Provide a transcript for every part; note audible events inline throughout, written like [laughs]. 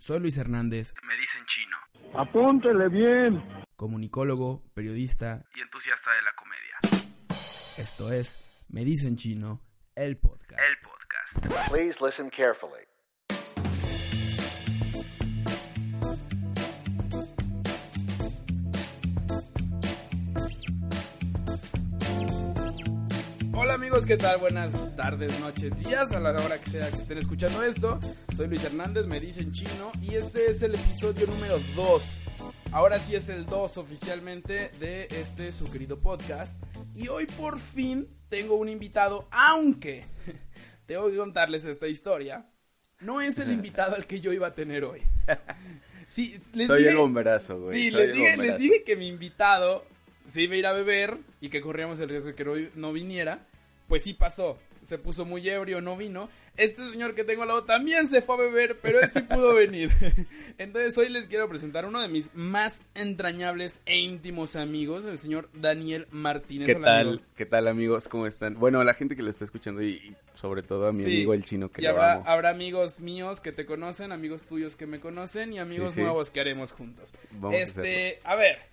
Soy Luis Hernández. Me dicen chino. Apúntele bien. Comunicólogo, periodista y entusiasta de la comedia. Esto es Me dicen chino, el podcast. El podcast. Please listen carefully. Hola amigos, ¿qué tal? Buenas tardes, noches, días, a la hora que sea que estén escuchando esto. Soy Luis Hernández, me dicen chino, y este es el episodio número 2. Ahora sí es el 2 oficialmente de este su querido podcast. Y hoy por fin tengo un invitado, aunque [laughs] tengo que contarles esta historia. No es el [laughs] invitado al que yo iba a tener hoy. [laughs] Sí, les Soy el bomberazo, güey. Sí, les dije, les dije que mi invitado se iba a ir a beber y que corríamos el riesgo de que no viniera pues sí pasó. Se puso muy ebrio, no vino. Este señor que tengo al lado también se fue a beber, pero él sí pudo venir. [laughs] Entonces hoy les quiero presentar uno de mis más entrañables e íntimos amigos, el señor Daniel Martínez. ¿Qué tal? ¿Qué tal amigos? ¿Cómo están? Bueno, a la gente que lo está escuchando y, sobre todo a mi amigo el chino que y habrá, habrá amigos míos que te conocen, amigos tuyos que me conocen y amigos nuevos que haremos juntos. este, a ver,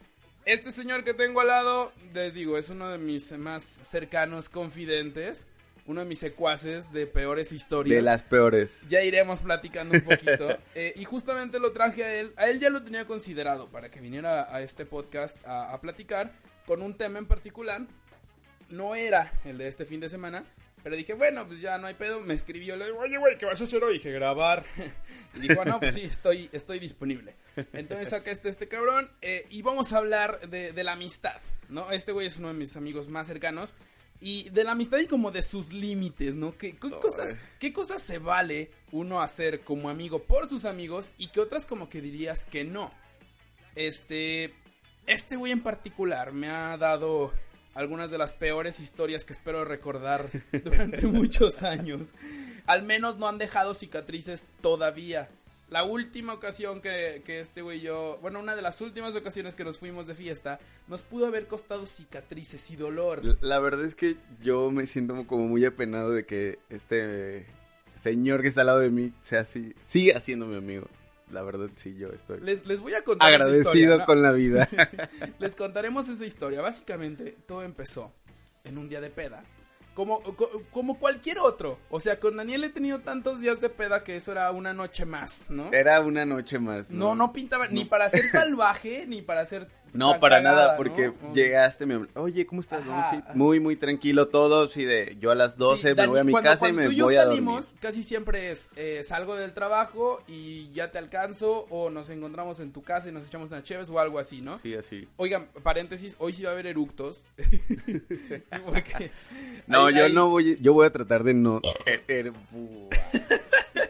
este señor que tengo al lado, les digo, es uno de mis más cercanos confidentes, uno de mis secuaces de peores historias. De las peores. Ya iremos platicando un poquito. [laughs] Eh, y justamente lo traje a él, a él ya lo tenía considerado para que viniera a este podcast a, a platicar con un tema en particular. No era el de este fin de semana, pero dije, bueno, pues ya no hay pedo. Me escribió, le digo, oye, güey, ¿qué vas a hacer hoy? dije, grabar. [laughs] y dijo, no, pues sí, estoy, estoy disponible. Entonces saqué este, este cabrón eh, y vamos a hablar de, de la amistad, ¿no? Este güey es uno de mis amigos más cercanos. Y de la amistad y como de sus límites, ¿no? ¿Qué, cosas, ¿Qué cosas se vale uno hacer como amigo por sus amigos y qué otras como que dirías que no? Este, este güey en particular me ha dado algunas de las peores historias que espero recordar [laughs] durante muchos años. Al menos no han dejado cicatrices todavía. La última ocasión que, que este güey y yo, bueno, una de las últimas ocasiones que nos fuimos de fiesta, nos pudo haber costado cicatrices y dolor. La verdad es que yo me siento como muy apenado de que este señor que está al lado de mí sea así, siga siendo mi amigo la verdad sí, yo estoy les, les voy a contar agradecido con la vida. [laughs] les contaremos esa historia. Básicamente, todo empezó en un día de peda. Como, como cualquier otro. O sea, con Daniel he tenido tantos días de peda que eso era una noche más, ¿no? Era una noche más. No, no, pintaba ni para ser [laughs] salvaje, ni para ser no, para nada, porque llegaste, me oye, ¿cómo estás? muy, muy tranquilo todo, sí, de yo a las 12 me voy a mi casa y me voy a salimos, casi siempre es, eh, salgo del trabajo y ya te alcanzo, o nos encontramos en tu casa y nos echamos una chéves o algo así, ¿no? Sí, así. Oigan, paréntesis, hoy sí va a haber eructos. [laughs] [laughs] no, yo no voy, yo voy a tratar de no... [laughs] Er,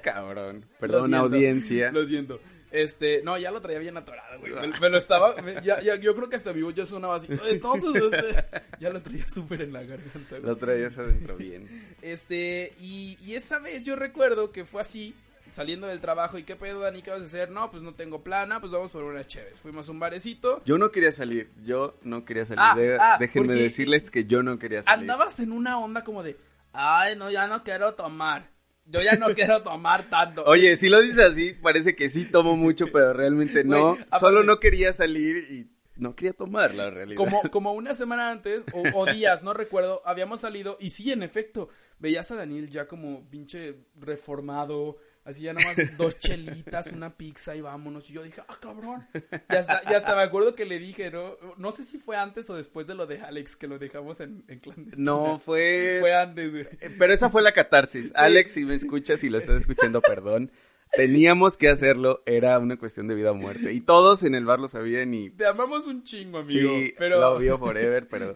Cabrón, perdón audiencia. Lo siento. Este, no, ya lo traía bien atorado, güey. Me, lo [laughs] estaba, ya, ya, yo creo que hasta mi voz ya sonaba así. Entonces, [laughs] este, ya lo traía súper en la garganta. Lo traías adentro bien. Este, y, y esa vez yo recuerdo que fue así, saliendo del trabajo. ¿Y qué pedo, Dani? ¿Qué vas a hacer? No, pues no tengo plana, pues vamos por una chéves. Fuimos a un barecito. Yo no quería salir, yo no quería salir. Ah, ah, déjenme decirles que yo no quería salir. Andabas en una onda como de, ay, no, ya no quiero tomar. Yo ya no [laughs] quiero tomar tanto. Oye, si lo dices así, parece que sí tomo mucho, pero realmente no. Solo no quería salir y no quería tomar, la realidad. Como, [laughs] como una semana antes, o, días, no recuerdo, habíamos salido y sí, en efecto, veías a Daniel ya como pinche reformado, Así ya nomás dos chelitas, una pizza y vámonos. Y yo dije, ah, cabrón. Y hasta, y hasta me acuerdo que le dije, ¿no? No sé si fue antes o después de lo de Alex, que lo dejamos en, en No, fue... Fue antes, güey. Pero esa fue la catarsis. Alex, si me escuchas, si lo estás escuchando, [laughs] perdón. Teníamos que hacerlo, era una cuestión de vida o muerte. Y todos en el bar lo sabían y... Te amamos un chingo, amigo. Sí, pero... lo vio forever, pero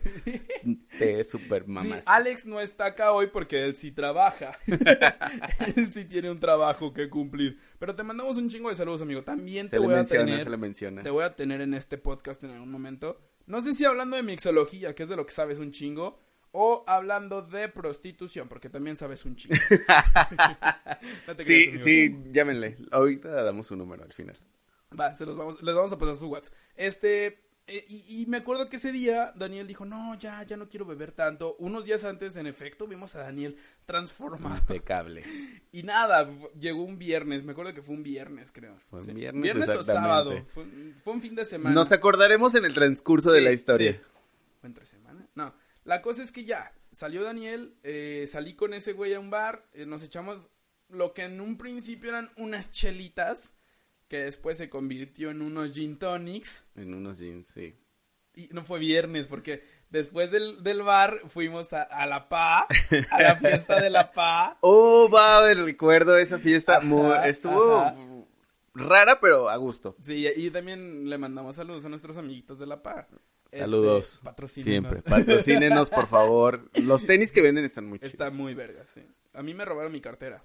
[laughs] te super mamás. Alex no está acá hoy porque él sí trabaja. [laughs] él sí tiene un trabajo que cumplir. Pero te mandamos un chingo de saludos, amigo. También te voy a tener... Te voy a tener en este podcast en algún momento. No sé si hablando de mixología, que es de lo que sabes un chingo o hablando de prostitución, porque también sabes un chingo. [laughs] [laughs] sí, sí, llámenle. Ahorita damos un número al final. Va, se los vamos, les vamos a pasar su WhatsApp. Este, Eh, y, y me acuerdo que ese día Daniel dijo, no, ya, ya no quiero beber tanto. Unos días antes, en efecto, vimos a Daniel transformado. Impecable. [laughs] Y nada, llegó un viernes, me acuerdo que fue un viernes, creo. Fue un Sí. viernes, o sábado, fue, fue un fin de semana. Nos acordaremos en el transcurso de la historia. sí. ¿Fue entre semana? La cosa es que ya, salió Daniel, eh, salí con ese güey a un bar, eh, nos echamos lo que en un principio eran unas chelitas, que después se convirtió en unos gin tonics, En unos jeans, sí. y no fue viernes, porque después del, del bar fuimos a, a La Pa, a la fiesta de La Pa. [laughs] Oh, va, recuerdo esa fiesta. Ajá, muy- estuvo ajá. rara, pero a gusto. Sí, y también le mandamos saludos a nuestros amiguitos de La Pa. Este, Saludos. patrocínenos. Siempre. Patrocínenos, por favor. Los tenis que venden están muy chidos. Está muy verga, sí. A mí me robaron mi cartera.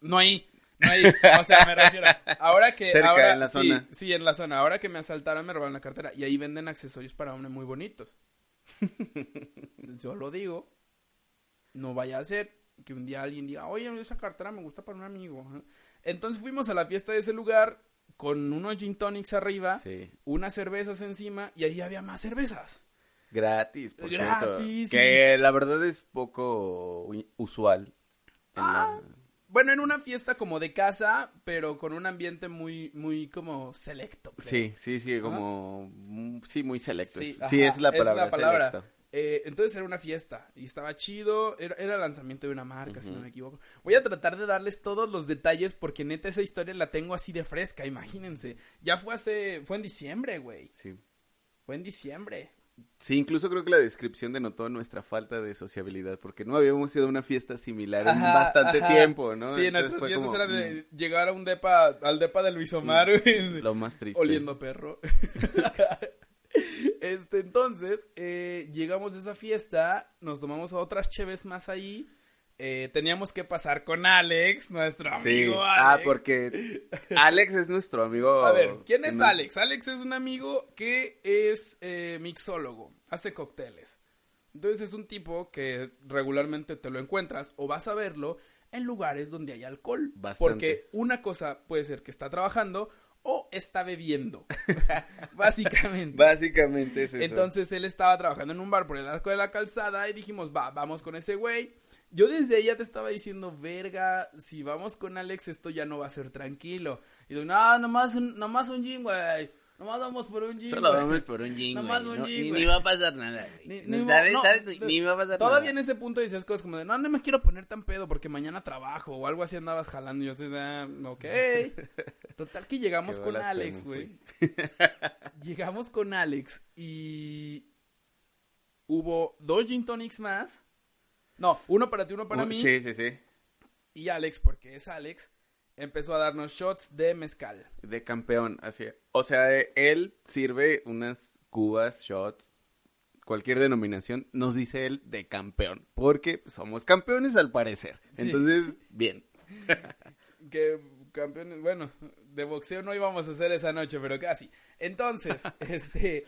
No ahí, no ahí. O sea, me refiero. Ahora que. Cerca, ahora, en la sí, zona. Sí, en la zona. Ahora que me asaltaron, me robaron la cartera. Y ahí venden accesorios para hombre muy bonitos. Yo lo digo. No vaya a ser que un día alguien diga, oye, esa cartera me gusta para un amigo. Entonces fuimos a la fiesta de ese lugar con unos gin tonics arriba, Sí. unas cervezas encima y ahí había más cervezas. Gratis, por cierto. Gratis, Que la verdad es poco usual. Ah. la- Bueno, en una fiesta como de casa, pero con un ambiente muy, muy como selecto. creo. Sí, sí, sí, como... mm, Sí, muy selecto. Sí, Sí, es la palabra. palabra. selecto. Eh, entonces era una fiesta y estaba chido, era, era lanzamiento de una marca, si no me equivoco. Voy a tratar de darles todos los detalles porque neta esa historia la tengo así de fresca, imagínense. Ya fue hace, fue en diciembre, güey. Sí. Fue en diciembre. Sí, incluso creo que la descripción denotó nuestra falta de sociabilidad, porque no habíamos ido a una fiesta similar en bastante ajá. tiempo, ¿no? Sí, Entonces nuestras fiestas como, eran de llegar a un depa, al depa de Luis Omar, güey. mm, Lo más triste. oliendo perro. [laughs] este, entonces, eh, llegamos a esa fiesta, nos tomamos otras cheves más ahí. eh, teníamos que pasar con Alex, nuestro Sí, amigo ah, Alex. porque [laughs] Alex es nuestro amigo. A ver, ¿quién es Alex? Alex es un amigo que es eh, mixólogo, hace cócteles. Entonces es un tipo que regularmente te lo encuentras o vas a verlo en lugares donde hay alcohol. Bastante. Porque una cosa puede ser que está trabajando o está bebiendo. [laughs] Básicamente. Básicamente es eso. Entonces él estaba trabajando en un bar por el arco de la calzada y dijimos, va, vamos con ese güey. Yo desde ahí ya te estaba diciendo, verga, si vamos con Alex esto ya no va a ser tranquilo. Y digo, no, nomás un, nomás un gym, güey. Nomás vamos por un gym. Solo güey". vamos por un gin, Nomás güey, un no- gin, ni, va a pasar nada, güey. ni No, ¿Sabes? no, Ni va a pasar Todavía en ese punto decías cosas como de, no, no me quiero poner tan pedo porque mañana trabajo o algo así andabas jalando. Y yo, así, ah, ok. [laughs] Total que llegamos Qué con Alex, güey. [laughs] llegamos con Alex y hubo dos gin tonics más. No, uno para ti, uno para Uh, mí. Sí, sí, sí. Y Alex, porque es Alex, empezó a darnos shots de mezcal. De campeón, así. O sea, él sirve unas cubas, shots, cualquier denominación, nos dice él de campeón, porque somos campeones al parecer. Sí. Entonces, bien. [laughs] que campeones, bueno, de boxeo no íbamos a hacer esa noche, pero casi. Entonces, [laughs] este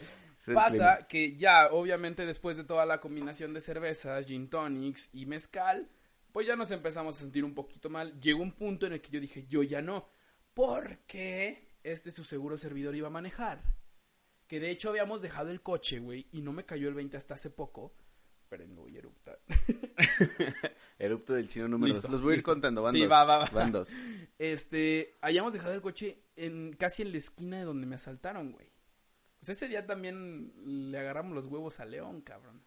pasa que ya obviamente después de toda la combinación de cervezas, gin tonics y mezcal, pues ya nos empezamos a sentir un poquito mal. Llegó un punto en el que yo dije, yo ya no, porque este su seguro servidor iba a manejar. Que de hecho habíamos dejado el coche, güey, y no me cayó el 20 hasta hace poco. Pero voy a eruptar. [laughs] Erupto del chino número Listo, dos. Los voy a ir listo. contando, van Sí, dos. va, va, va. Van dos. [laughs] Este, hayamos dejado el coche en casi en la esquina de donde me asaltaron, güey. Pues ese día también le agarramos los huevos a León, cabrón.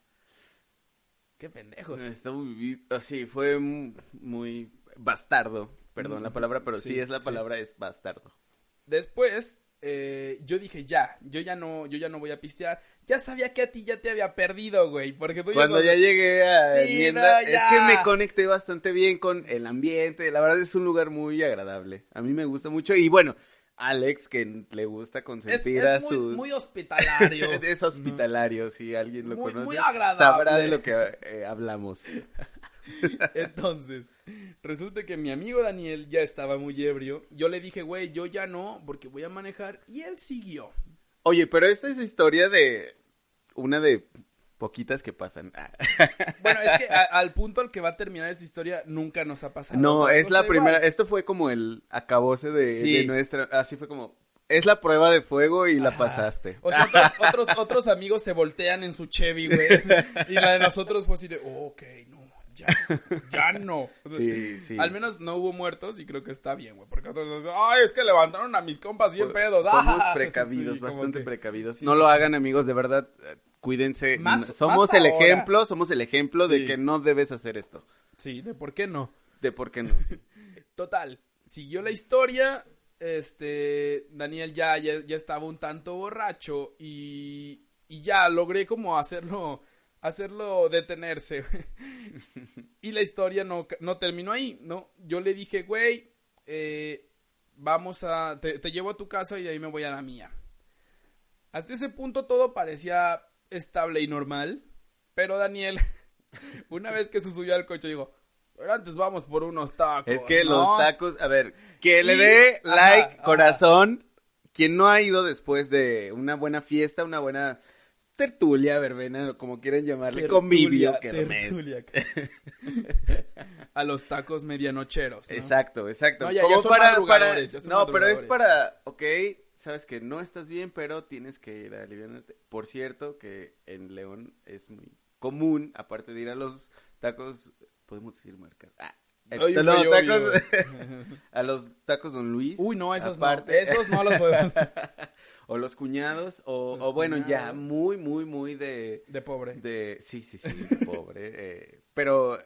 Qué pendejos. Está muy, así, fue mu- muy bastardo, perdón la palabra, pero sí, Sí, es la sí. palabra, es bastardo. Después, eh, yo dije, ya, yo ya no, yo ya no voy a pistear. Ya sabía que a ti ya te había perdido, güey, porque tú Cuando ya ya llegué a Sí, Enmienda, no, es que me conecté bastante bien con el ambiente, la verdad es un lugar muy agradable, a mí me gusta mucho y bueno, Alex que le gusta es, consentir es a muy, sus... muy [laughs] hospitalario. es hospitalario, si alguien lo Muy- conoce, muy agradable. sabrá de lo que eh, hablamos. [laughs] Entonces, resulta que mi amigo Daniel ya estaba muy ebrio. Yo le dije, güey, yo ya no, porque voy a manejar. Y él siguió. Oye, pero esta es historia de una de poquitas que pasan. Ah. [laughs] Bueno, es que [laughs] a- al punto al que va a terminar esa historia nunca nos ha pasado. No, es la primera, igual. esto fue como el acabose de, Sí. de nuestra, así fue como, es la prueba de fuego y la pasaste. O sea, otros, [laughs] otros, otros amigos se voltean en su Chevy, güey. Y la de nosotros fue así de, oh, ok, no, ya, ya no. Sí, sí. Al menos no hubo muertos y creo que está bien, güey. Porque otros dicen, ay, es que levantaron a mis compas bien pedos. Somos ah". precavidos, Sí, bastante que- precavidos. No lo hagan, amigos, de verdad. Cuídense. Más- somos más el ahora. ejemplo, somos el ejemplo de que no debes hacer esto. Sí, de por qué no. De por qué no. [laughs] Total, siguió la historia. Este, Daniel ya, ya, ya estaba un tanto borracho y, y ya logré como hacerlo, hacerlo detenerse. [laughs] y la historia no, no terminó ahí, ¿no? Yo le dije, güey, eh, vamos a, te, te llevo a tu casa y de ahí me voy a la mía. Hasta ese punto todo parecía estable y normal, pero Daniel, [laughs] una vez que se subió al coche, dijo, pero antes vamos por unos tacos. Es que ¿no?". los tacos, a ver, que le dé like, ajá. corazón, quien no ha ido después de una buena fiesta, una buena tertulia, verbena, o como quieran llamarle, Tertulia, convivio, kermés. tertulia. [laughs] a los tacos medianocheros. ¿no? Exacto, exacto. No, ya- Como ya son para, no, pero es para, ok, sabes que no estás bien, pero tienes que ir a aliviarte. Por cierto, que en León es muy común, aparte de ir a los tacos, podemos decir marcas. Ah, Ay, no, obvio. tacos, [laughs] a los tacos Don Luis. Uy, no, esos aparte. no. Esos no los podemos. [laughs] o los cuñados, o, Los o bueno, ya muy, muy, muy de, De pobre. de, sí, sí, sí, de pobre, [laughs] eh, pero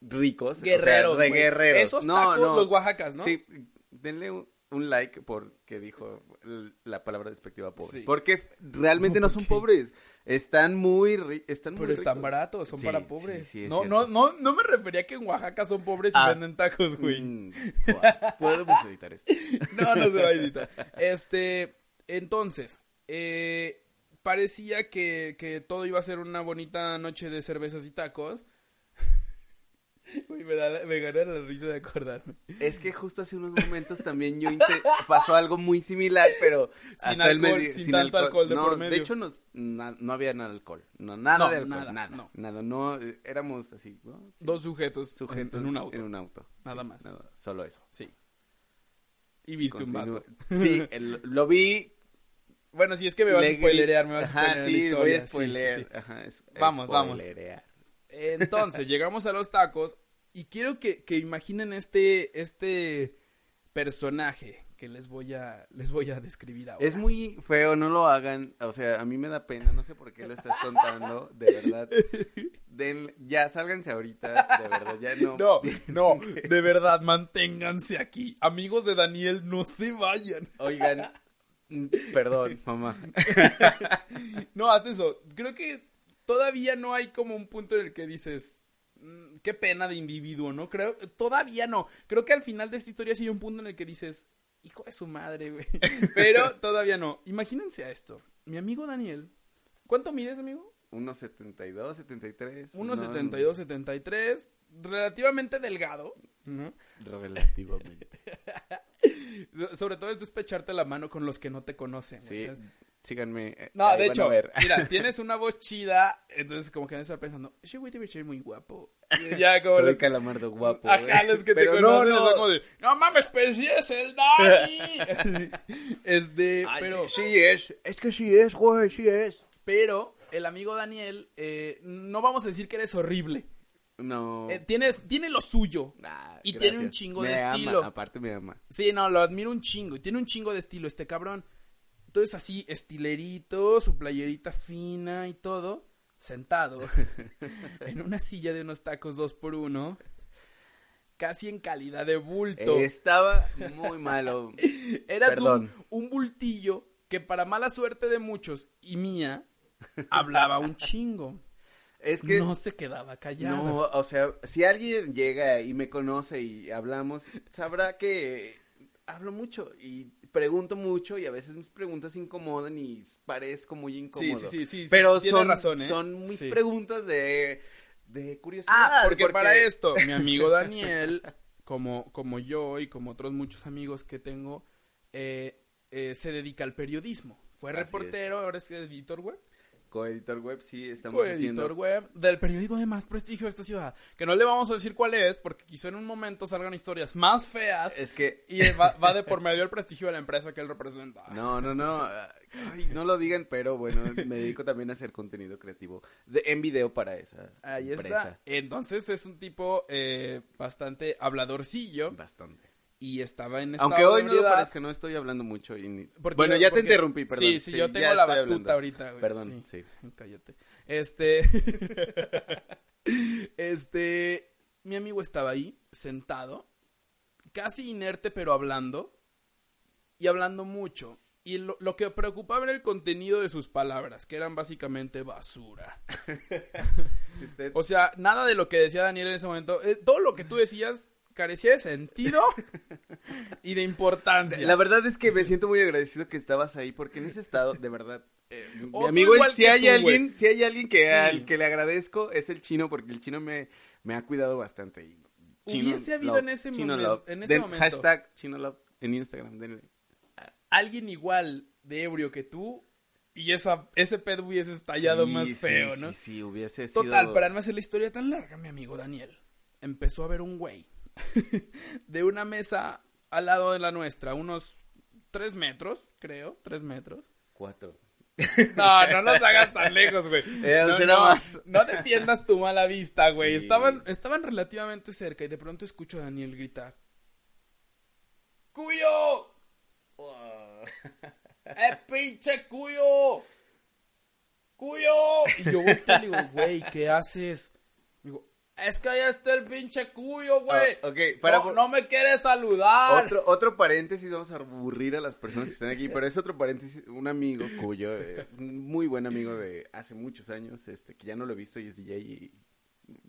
ricos. o sea, Guerreros. de guerreros. Esos No, tacos, no. los Oaxacas, ¿no? Sí, denle un, un like porque dijo la palabra despectiva pobre. Sí. Porque realmente No, no, ¿por son qué? pobres. Están muy, ri- están muy Pero están baratos, son Sí, para pobres. sí, no, cierto. no, no, no me refería a que en Oaxaca son pobres y Ah. venden tacos, güey. Mm, [laughs] Podemos editar esto. No, no se va a editar. [laughs] Este, entonces, eh, parecía que, que todo iba a ser una bonita noche de cervezas y tacos. Uy, me, da, la- me gana la risa de acordarme. Es que justo hace unos momentos también yo pasó algo muy similar, pero Sin alcohol, sin tanto alcohol de no, por medio. De hecho, nos- na- no había nada de alcohol. No, nada No, de alcohol. nada, Nada, no. nada. No, eh, éramos así, ¿no? Dos sujetos, en- sujetos en, un auto. En un auto. Nada Sí, más. nada, solo eso. Sí. Y viste un vato. Sí, [laughs] el- lo vi. Bueno, si es que me vas le a spoilerear, me vas a spoilerear sí, la historia. voy a spoilear. sí. Ajá, es- Vamos, vamos. Entonces, llegamos a los tacos y quiero que, que imaginen este, este personaje que les voy a, les voy a describir ahora. Es muy feo, no lo hagan. O sea, a mí me da pena, no sé por qué lo estás contando, de verdad. Den- ya, sálganse ahorita, de verdad, ya no. No, no, de verdad, manténganse aquí. Amigos de Daniel, no se vayan. Oigan, mm, perdón, mamá. [laughs] No, haz eso. Creo que todavía no hay como un punto en el que dices, "Mm, qué pena de individuo, ¿no? Creo, todavía no. Creo que al final de esta historia sí hay un punto en el que dices, hijo de su madre, güey. [laughs] Pero todavía no. Imagínense a esto. Mi amigo Daniel, ¿cuánto mides, amigo? 1.72, 73. 1.72, 73, relativamente delgado, ¿no? no, relativamente. [laughs] Sobre todo es despecharte la mano con los que no te conocen. Sí. Síganme. eh, No, ahí de hecho, ver. [laughs] mira, tienes una voz chida, entonces como que van a estar pensando, ese güey debe ser muy guapo. Y ya [laughs] como Soy los, calamardo guapo. ajá, los que Pero te no, conocen no. como de, no mames, pero sí es el Dani. [laughs] este, Ay, pero, sí, sí es. Es que sí es, güey, sí es. pero el amigo Daniel, eh, no vamos a decir que eres horrible. No. Eh, tienes, tiene lo suyo. Y tiene un chingo Me de ama, estilo. aparte me ama. Sí, no, lo admiro un chingo. Y tiene un chingo de estilo este cabrón. Entonces así, estilerito, su playerita fina y todo, sentado [laughs] en una silla de unos tacos dos por uno, casi en calidad de bulto. Estaba muy malo. [laughs] Eras un, un bultillo que para mala suerte de muchos y mía, hablaba un chingo. Es que No se quedaba callado. no, o sea, si alguien llega y me conoce y hablamos, sabrá que hablo mucho y pregunto mucho y a veces mis preguntas incomodan y parezco muy incómodo. sí, sí, sí, sí, Pero son, razón, ¿eh? son mis Sí. preguntas de, de curiosidad. Ah, porque, para esto, mi amigo [laughs] Daniel, como, como yo y como otros muchos amigos que tengo, eh, eh, se dedica al periodismo. Fue Así reportero, ahora es editor web. Coeditor web, sí, estamos Coeditor haciendo. web del periódico de más prestigio de esta ciudad. Que no le vamos a decir cuál es, porque quizá en un momento salgan historias más feas. Es que. Y va, va de por medio el prestigio de la empresa que él representa. No, no, no. ay, no lo digan, pero bueno, me dedico también a hacer contenido creativo de- en video para esa Ahí empresa. está. Entonces es un tipo eh, bastante habladorcillo. Bastante. Y estaba en Aunque estado hoy no lo parezca, no estoy hablando mucho. y ni- Porque Bueno, ya te interrumpí, perdón. Sí, sí, yo tengo la batuta hablando. ahorita, güey. Perdón, sí. sí. [laughs] Cállate. Este. [laughs] este. Mi amigo estaba ahí, sentado, casi inerte, pero hablando. Y hablando mucho. Y lo, lo que preocupaba era el contenido de sus palabras, que eran básicamente basura. [laughs] Si usted- O sea, nada de lo que decía Daniel en ese momento. eh, todo lo que tú decías carecía de sentido [laughs] y de importancia. La verdad es que me siento muy agradecido que estabas ahí porque en ese estado, de verdad, eh, mi amigo, si hay tú, alguien, si hay alguien que Sí. al que le agradezco es el chino porque el chino me, me ha cuidado bastante. y chino Hubiese habido love, en ese chino momen- love. en ese Den- momento. Hashtag chino love en Instagram. denle. Alguien igual de ebrio que tú y esa, ese pedo hubiese estallado Sí, más sí, feo, sí, ¿no? Sí, hubiese Total, sido... para no hacer la historia tan larga, mi amigo Daniel empezó a ver un güey [laughs] de una mesa al lado de la nuestra, unos tres metros, creo, tres metros. Cuatro. No, no nos hagas tan lejos, güey. Era- no, no, más. no defiendas tu mala vista, güey. Sí. Estaban, estaban relativamente cerca y de pronto escucho a Daniel gritar. ¡Cuyo! ¡Eh, pinche cuyo! ¡Cuyo! Y yo volteo y digo, güey, ¿qué haces? Es que ahí está el pinche cuyo, güey. Ah, ok, para no, por- no me quiere saludar. Otro, otro paréntesis, vamos a aburrir a las personas que están aquí, pero es otro paréntesis, un amigo cuyo, eh, muy buen amigo de hace muchos años, este, que ya no lo he visto y es DJ y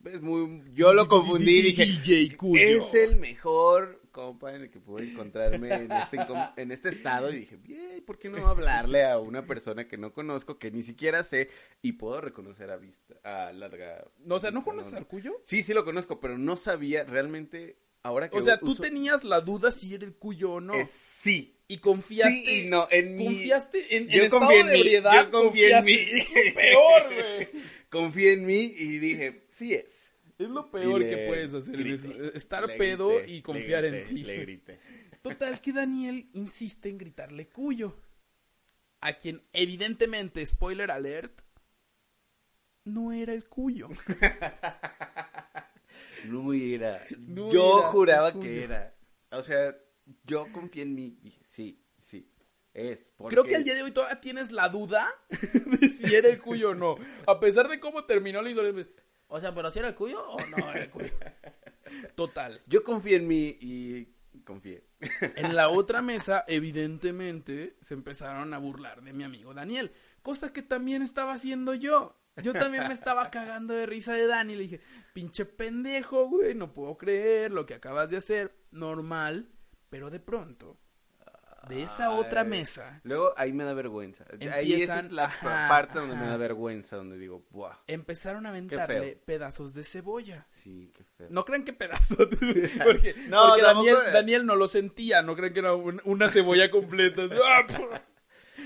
es muy, yo lo confundí y dije, DJ Cuyo. es el mejor compa en el que puedo encontrarme en este, en este estado y dije, bien, ¿por qué no hablarle a una persona que no conozco, que ni siquiera sé y puedo reconocer a vista, a larga... No, o sea, ¿no conoces al cuyo? Sí, sí lo conozco, pero no sabía realmente, ahora que O sea, tú uso- tenías la duda si era el cuyo o no. eh, sí. Y confiaste. Sí no, en Confiaste en, Yo en estado en de mí, ebriedad. yo confié en mí. Es peor, güey. [laughs] Confié en mí y dije, sí es. Es lo peor que puedes hacer. eso, Estar pedo y confiar en ti. Le grité. [laughs] Total que Daniel insiste en gritarle cuyo. A quien evidentemente, spoiler alert, no era el cuyo. [laughs] No era. No yo era, juraba que era. O sea, yo confié en mí. Sí, sí. Es. Porque... Creo que al día de hoy todavía tienes la duda [laughs] de si era el cuyo o no. A pesar de cómo terminó la historia. O sea, pero si era el cuyo o no era el cuyo. [laughs] Total. Yo confié en mí y confié. En la otra mesa, evidentemente, se empezaron a burlar de mi amigo Daniel. Cosa que también estaba haciendo yo. Yo también me estaba cagando de risa de Dani. Le dije, pinche pendejo, güey, no puedo creer lo que acabas de hacer. Normal, pero de pronto, de esa otra mesa, Luego ahí me da vergüenza. ahí esa Empiezan- es la ajá, parte donde me da vergüenza, donde digo, ¡buah! empezaron a aventarle pedazos de cebolla. Sí, qué feo. No crean que pedazos, [laughs] porque, [laughs] No, porque Daniel, Daniel no lo sentía, no crean que era un- una cebolla completa. [laughs] ¡Ah!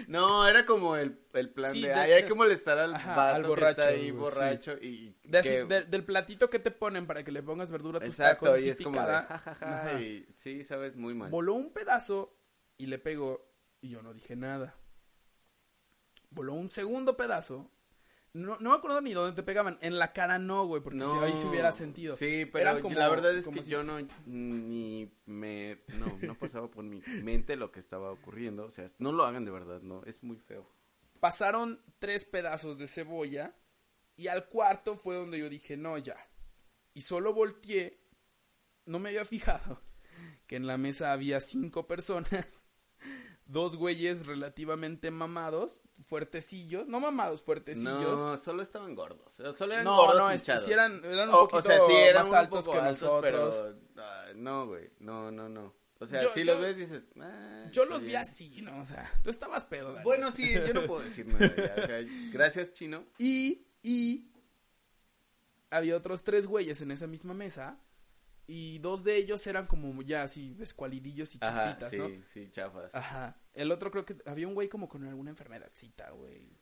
No, era como el, el plan Sí, de, de- ay, hay que molestar al Ajá, vato al que borracho, está ahí borracho y De- que- de- del platito que te ponen para que le pongas verdura a tus exacto, tacos y es como de, y sí, sabes, muy mal. voló un pedazo y le pegó y yo no dije nada. Voló un segundo pedazo. No, no me acuerdo ni dónde te pegaban. En la cara no, güey, porque si- ahí se hubiera sentido. Sí, pero como- la verdad es que si- yo no, ni me, no, no pasaba por mi mente lo que estaba ocurriendo, o sea, no lo hagan de verdad, no, es muy feo. Pasaron tres pedazos de cebolla y al cuarto fue donde yo dije, no, ya. Y solo volteé, no me había fijado [laughs] que en la mesa había cinco personas, dos güeyes relativamente mamados, fuertecillos, no mamados, fuertecillos. No, solo estaban gordos, solo eran No, gordos no, es- hinchados. sí eran- eran un O- poquito o sea, sí, eran más altos que altos, nosotros. Pero, ah, no, güey, no, no, no. O sea, Yo- si yo- los ves dices, ah, Yo los vi bien. así, ¿no? O sea, tú estabas pedo, Dani. Bueno, sí, yo no puedo decir nada ya, o sea, gracias, Chino. Y, y había otros tres güeyes en esa misma mesa y dos de ellos eran como ya así escualidillos y Ajá, chafitas, sí, ¿no? sí, chafas. Ajá. El otro creo que había un güey como con alguna enfermedadcita, güey.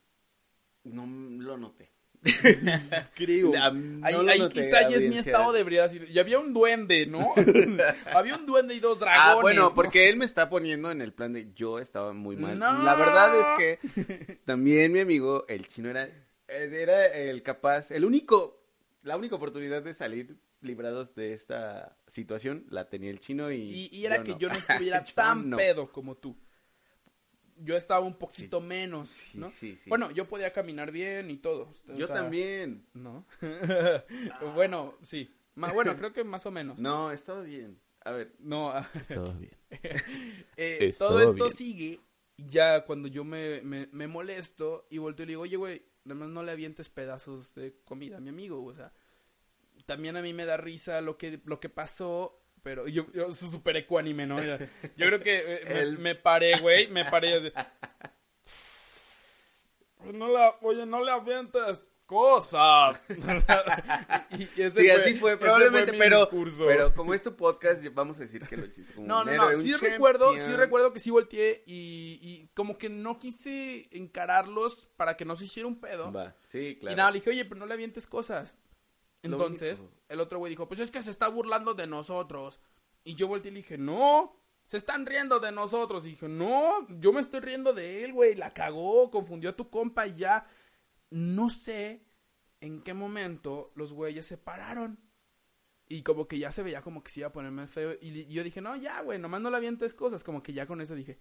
No lo noté. [laughs] Creo. Ah, no ahí lo ahí noté, quizá ya es mi estado de ebriedad. Y había un duende, ¿no? [laughs] había un duende y dos dragones. Ah, bueno, ¿no? porque él me está poniendo en el plan de yo estaba muy mal. No. La verdad es que [laughs] también mi amigo, el chino, era, era el capaz, el único, la única oportunidad de salir librados de esta situación la tenía el chino y... Y, y era que no. yo no [laughs] estuviera Yo tan no. pedo como tú. Yo estaba un poquito menos, Sí, ¿no? sí, sí. Bueno, yo podía caminar bien y todo. o Yo sea, también. ¿No? [laughs] bueno, sí. Ma- bueno, creo que más o menos. No, estaba bien. A ver. No, ah, Estaba [laughs] bien. eh, todo esto bien. sigue y ya cuando yo me, me, me molesto y volteo y le digo, oye, güey, nada más no le avientes pedazos de comida a mi amigo, o sea, también a mí me da risa lo que, lo que pasó, pero yo, yo soy súper ecuánime, ¿no? Yo creo que eh, me, El- me paré, güey, me paré así, "Pues no la, oye, no le avientes cosas. [laughs] y, ese Sí, así fue, probablemente, pero, discurso. pero como es tu podcast, vamos a decir que lo hiciste como No, un no, héroe, no, sí recuerdo, sí recuerdo que sí volteé y, y como que no quise encararlos para que no se hiciera un pedo. Va, sí, claro. Y nada, le dije, oye, pero no le avientes cosas. Entonces, el otro güey dijo, pues es que se está burlando de nosotros. Y yo volteé y le dije, no, se están riendo de nosotros. Y dije, no, yo me estoy riendo de él, güey, la cagó, confundió a tu compa y ya. No sé en qué momento los güeyes se pararon. Y como que ya se veía como que se iba a poner más feo. Y yo dije, no, ya, güey, nomás no le avientes cosas. Como que ya con eso dije,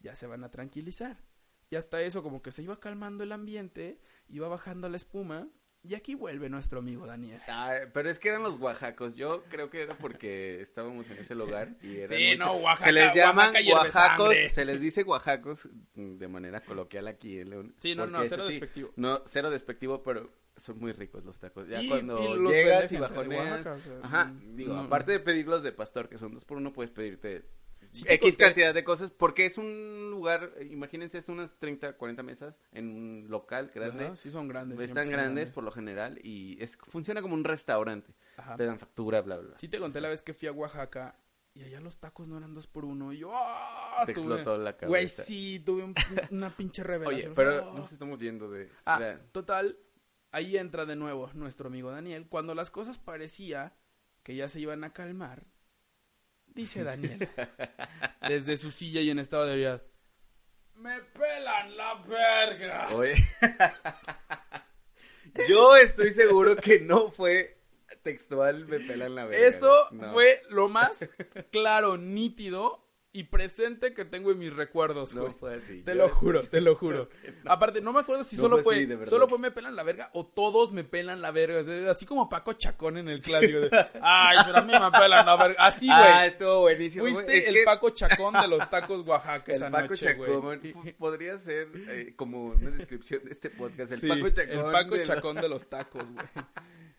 ya se van a tranquilizar. Y hasta eso, como que se iba calmando el ambiente, iba bajando la espuma. Y aquí vuelve nuestro amigo Daniel. Ah, pero es que eran los oaxacos. Yo creo que era porque estábamos en ese lugar y eran Sí, muchos- no, Oaxaca- se les llaman Oaxaca hierve oaxacos, sangre. se les dice oaxacos de manera coloquial aquí en León. Sí, no, no, cero despectivo. No, cero despectivo, pero son muy ricos los tacos. Ya Y- cuando y los llegas y gente de bajoneas, Oaxaca, o sea, ajá, mm, digo, no. aparte de pedirlos de pastor que son dos por uno, puedes pedirte Sí X conté. cantidad de cosas, porque es un lugar, imagínense, es unas 30, 40 mesas en un local grande. Ajá, sí son grandes. Están son grandes por lo general y es, funciona como un restaurante. Ajá. Te dan factura, bla, bla. Sí te conté la vez que fui a Oaxaca y allá los tacos no eran dos por uno. Y yo, ¡ah! Te tuve- explotó la cabeza. Güey, sí, tuve un- [laughs] una pinche revelación. Oye, pero ¡Ah! nos estamos yendo de... Ah, de- total, ahí entra de nuevo nuestro amigo Daniel. Cuando las cosas parecía que ya se iban a calmar, dice Daniel, [laughs] desde su silla y en estado de ebriedad, ¡Me pelan la verga! Oye. [laughs] Yo estoy seguro que no fue textual, me pelan la verga. Eso No. fue lo más claro, nítido y presente que tengo en mis recuerdos, No güey. fue así. Te Yo- lo juro, te lo juro. [laughs] Aparte, no me acuerdo si No solo fue solo fue me pelan la verga o todos me pelan la verga. Así como Paco Chacón en el clásico. de, [laughs] Ay, pero a mí me pelan la verga. Así, güey. Ah, estuvo buenísimo. Fuiste Es el que Paco Chacón de los [laughs] tacos Oaxaca esa el Paco noche, güey. Podría ser eh, como una descripción de este podcast. El Sí, Paco Chacón. el Paco de Chacón de los tacos, güey.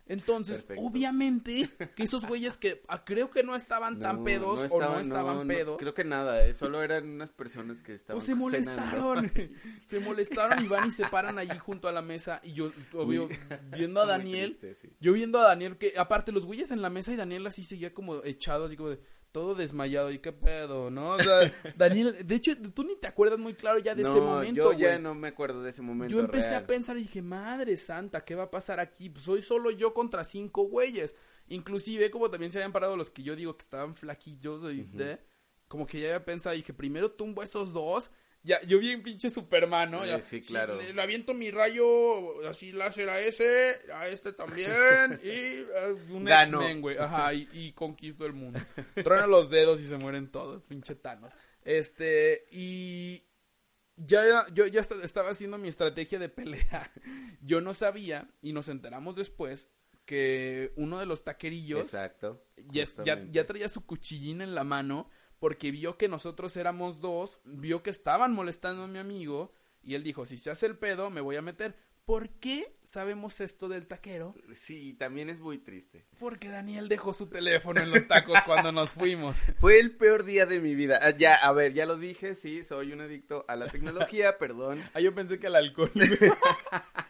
Entonces, Perfecto. obviamente, que esos güeyes que ah, creo que no estaban tan No, pedos o no estaban- no, pedos. creo que nada, eh, solo eran unas personas que estaban Pues se molestaron, [laughs] se molestaron y van y se paran allí junto a la mesa y yo, obvio, viendo a [laughs] Daniel, triste, sí. yo viendo a Daniel que aparte los güeyes en la mesa y Daniel así seguía como echado, así como de todo desmayado y qué pedo, ¿no? O sea, [laughs] Daniel, de hecho tú ni te acuerdas muy claro ya de ese No, momento, yo ya no me acuerdo de ese momento Yo empecé real. a pensar y dije, madre santa, ¿qué va a pasar aquí? Pues soy solo yo contra cinco güeyes. Inclusive, como también se habían parado los que yo digo que estaban flaquillos, y de- como que ya había pensado, dije, primero tumbo a esos dos. Ya, yo vi un pinche Superman, ¿no? Eh, Ya, sí, claro. le, le aviento mi rayo así láser a ese, a este también, y eh, un. X-Men, güey. [laughs] Ajá, y, y conquisto el mundo. Trueno los dedos y se mueren todos, pinche Thanos. Este, y ya era- yo ya esta- estaba haciendo mi estrategia de pelea. [laughs] Yo no sabía, y nos enteramos después, que uno de los taquerillos Exacto. ya, ya, justamente. ya traía su cuchillín en la mano porque vio que nosotros éramos dos, vio que estaban molestando a mi amigo y él dijo, si se hace el pedo, me voy a meter. ¿Por qué sabemos esto del taquero? Sí, también es muy triste. Porque Daniel dejó su teléfono en los tacos cuando nos fuimos. [laughs] Fue el peor día de mi vida. Ah, ya, a ver, ya lo dije, sí, soy un adicto a la tecnología, [laughs] perdón. Ah, yo pensé que al alcohol. [laughs]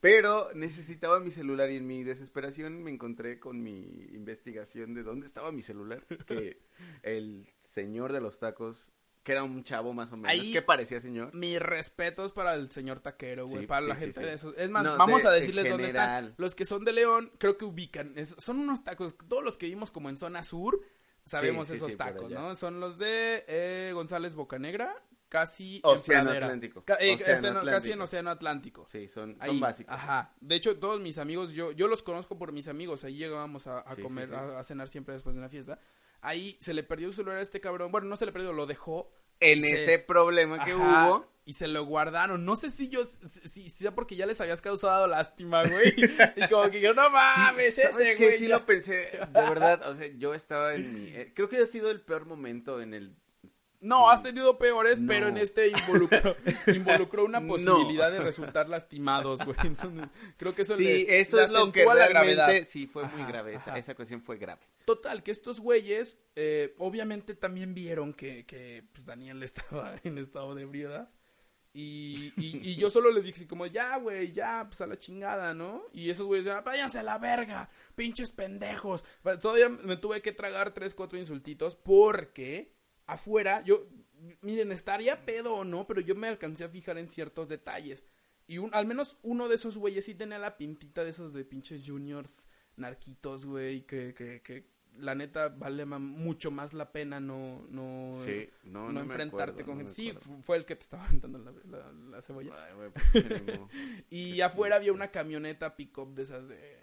Pero necesitaba mi celular y en mi desesperación me encontré con mi investigación de dónde estaba mi celular. Que el señor de los tacos que era un chavo más o menos, Ahí- que parecía señor. Mis respetos para el señor taquero, güey, Sí, para sí, la gente sí. de esos. Es más, No, vamos de- a de decirles dónde están. Los que son de León, creo que ubican. Es- son unos tacos, todos los que vimos como en zona sur, sabemos esos tacos. ¿no? Son los de eh, González Bocanegra, casi en Océano Pradera. Atlántico. Ca- eh, Océano océano- Casi en Atlántico. Océano Atlántico. Sí, son, son Ahí, básicos. Ajá. De hecho, todos mis amigos, yo, yo los conozco por mis amigos. Ahí llegábamos a, a Sí, sí, comer, sí. A, a cenar siempre después de una fiesta. Ahí se le perdió su celular a este cabrón. Bueno, no se le perdió, lo dejó. En Se- ese problema que Ajá, hubo, Y se lo guardaron. No sé si yo, si, si sea porque ya les habías causado lástima, güey. [laughs] y como que yo, no mames, ¿Sabes ese, güey. Sí ya". lo pensé, de verdad, o sea, yo estaba en mi... eh, creo que ha sido el peor momento en el... No, has tenido peores, No. pero en este involucró, [laughs] involucró una No. posibilidad de resultar lastimados, güey. Entonces, creo que eso Sí, le, eso le es lo que la gravedad. sí fue muy Ajá, grave, esa, ajá. esa cuestión fue grave. Total, que estos güeyes, eh, obviamente también vieron que, que pues, Daniel estaba [laughs] en estado de ebriedad. Y, y, y yo solo les dije así como, ya, güey, ya, pues a la chingada, ¿no? Y esos güeyes, ya, váyanse a la verga, pinches pendejos. Todavía me tuve que tragar tres, cuatro insultitos porque afuera, yo, miren, estaría pedo o no, pero yo me alcancé a fijar en ciertos detalles. Y un, al menos uno de esos güeyes sí tenía la pintita de esos de pinches juniors narquitos, güey, que, que, que la neta vale mucho más la pena no, no, Sí, no, no, enfrentarte acuerdo, con gente. Sí, fue el que te estaba aventando la, la, la cebolla. Ay, güey, pues. [laughs] Y afuera había una camioneta pick-up de esas de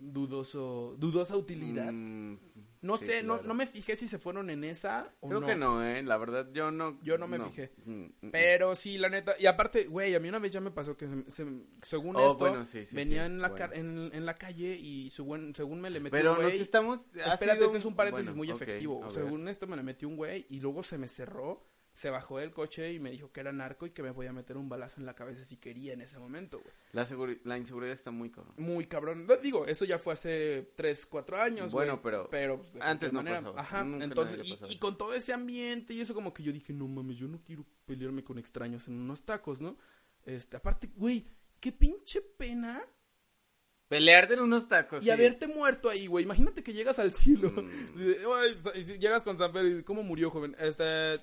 dudoso, dudosa utilidad. Mm, no sí, sé, no, claro. no me fijé si se fueron en esa o Creo no. que no, eh, la verdad, yo no... Yo no me fijé. Mm, mm, Pero sí, la neta. Y aparte, güey, a mí una vez ya me pasó que se- se- según Oh, esto, bueno, sí, sí, venía en, la bueno. en, en la calle y según, según me le metió Pero un nos güey. estamos... ha Espérate, sido este es un paréntesis bueno, muy efectivo. Según esto me le metió un güey y luego se me cerró, se bajó del coche y me dijo que era narco y que me podía meter un balazo en la cabeza si quería en ese momento, güey. La, la inseguridad está muy cabrón. Muy cabrón. No, Digo, eso ya fue hace 3, 4 años, Bueno, güey. pero Pero pues, antes no pasaba. Ajá, Nunca entonces, y, y con todo ese ambiente y eso como que yo dije, no mames, yo no quiero pelearme con extraños en unos tacos, ¿no? Este, aparte, güey, qué pinche pena Pelearte en unos tacos. y sí. haberte muerto ahí, güey. Imagínate que llegas al cielo. Mm. [laughs] Y, "Ay, y si llegas con San Pedro y ¿cómo murió, joven? Este, eh,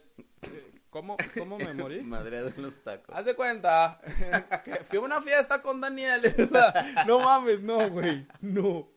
¿cómo, cómo me morí? [laughs] Madreado en los tacos. Haz de cuenta [laughs] que fui a una fiesta con Daniel. no mames, no, güey. No.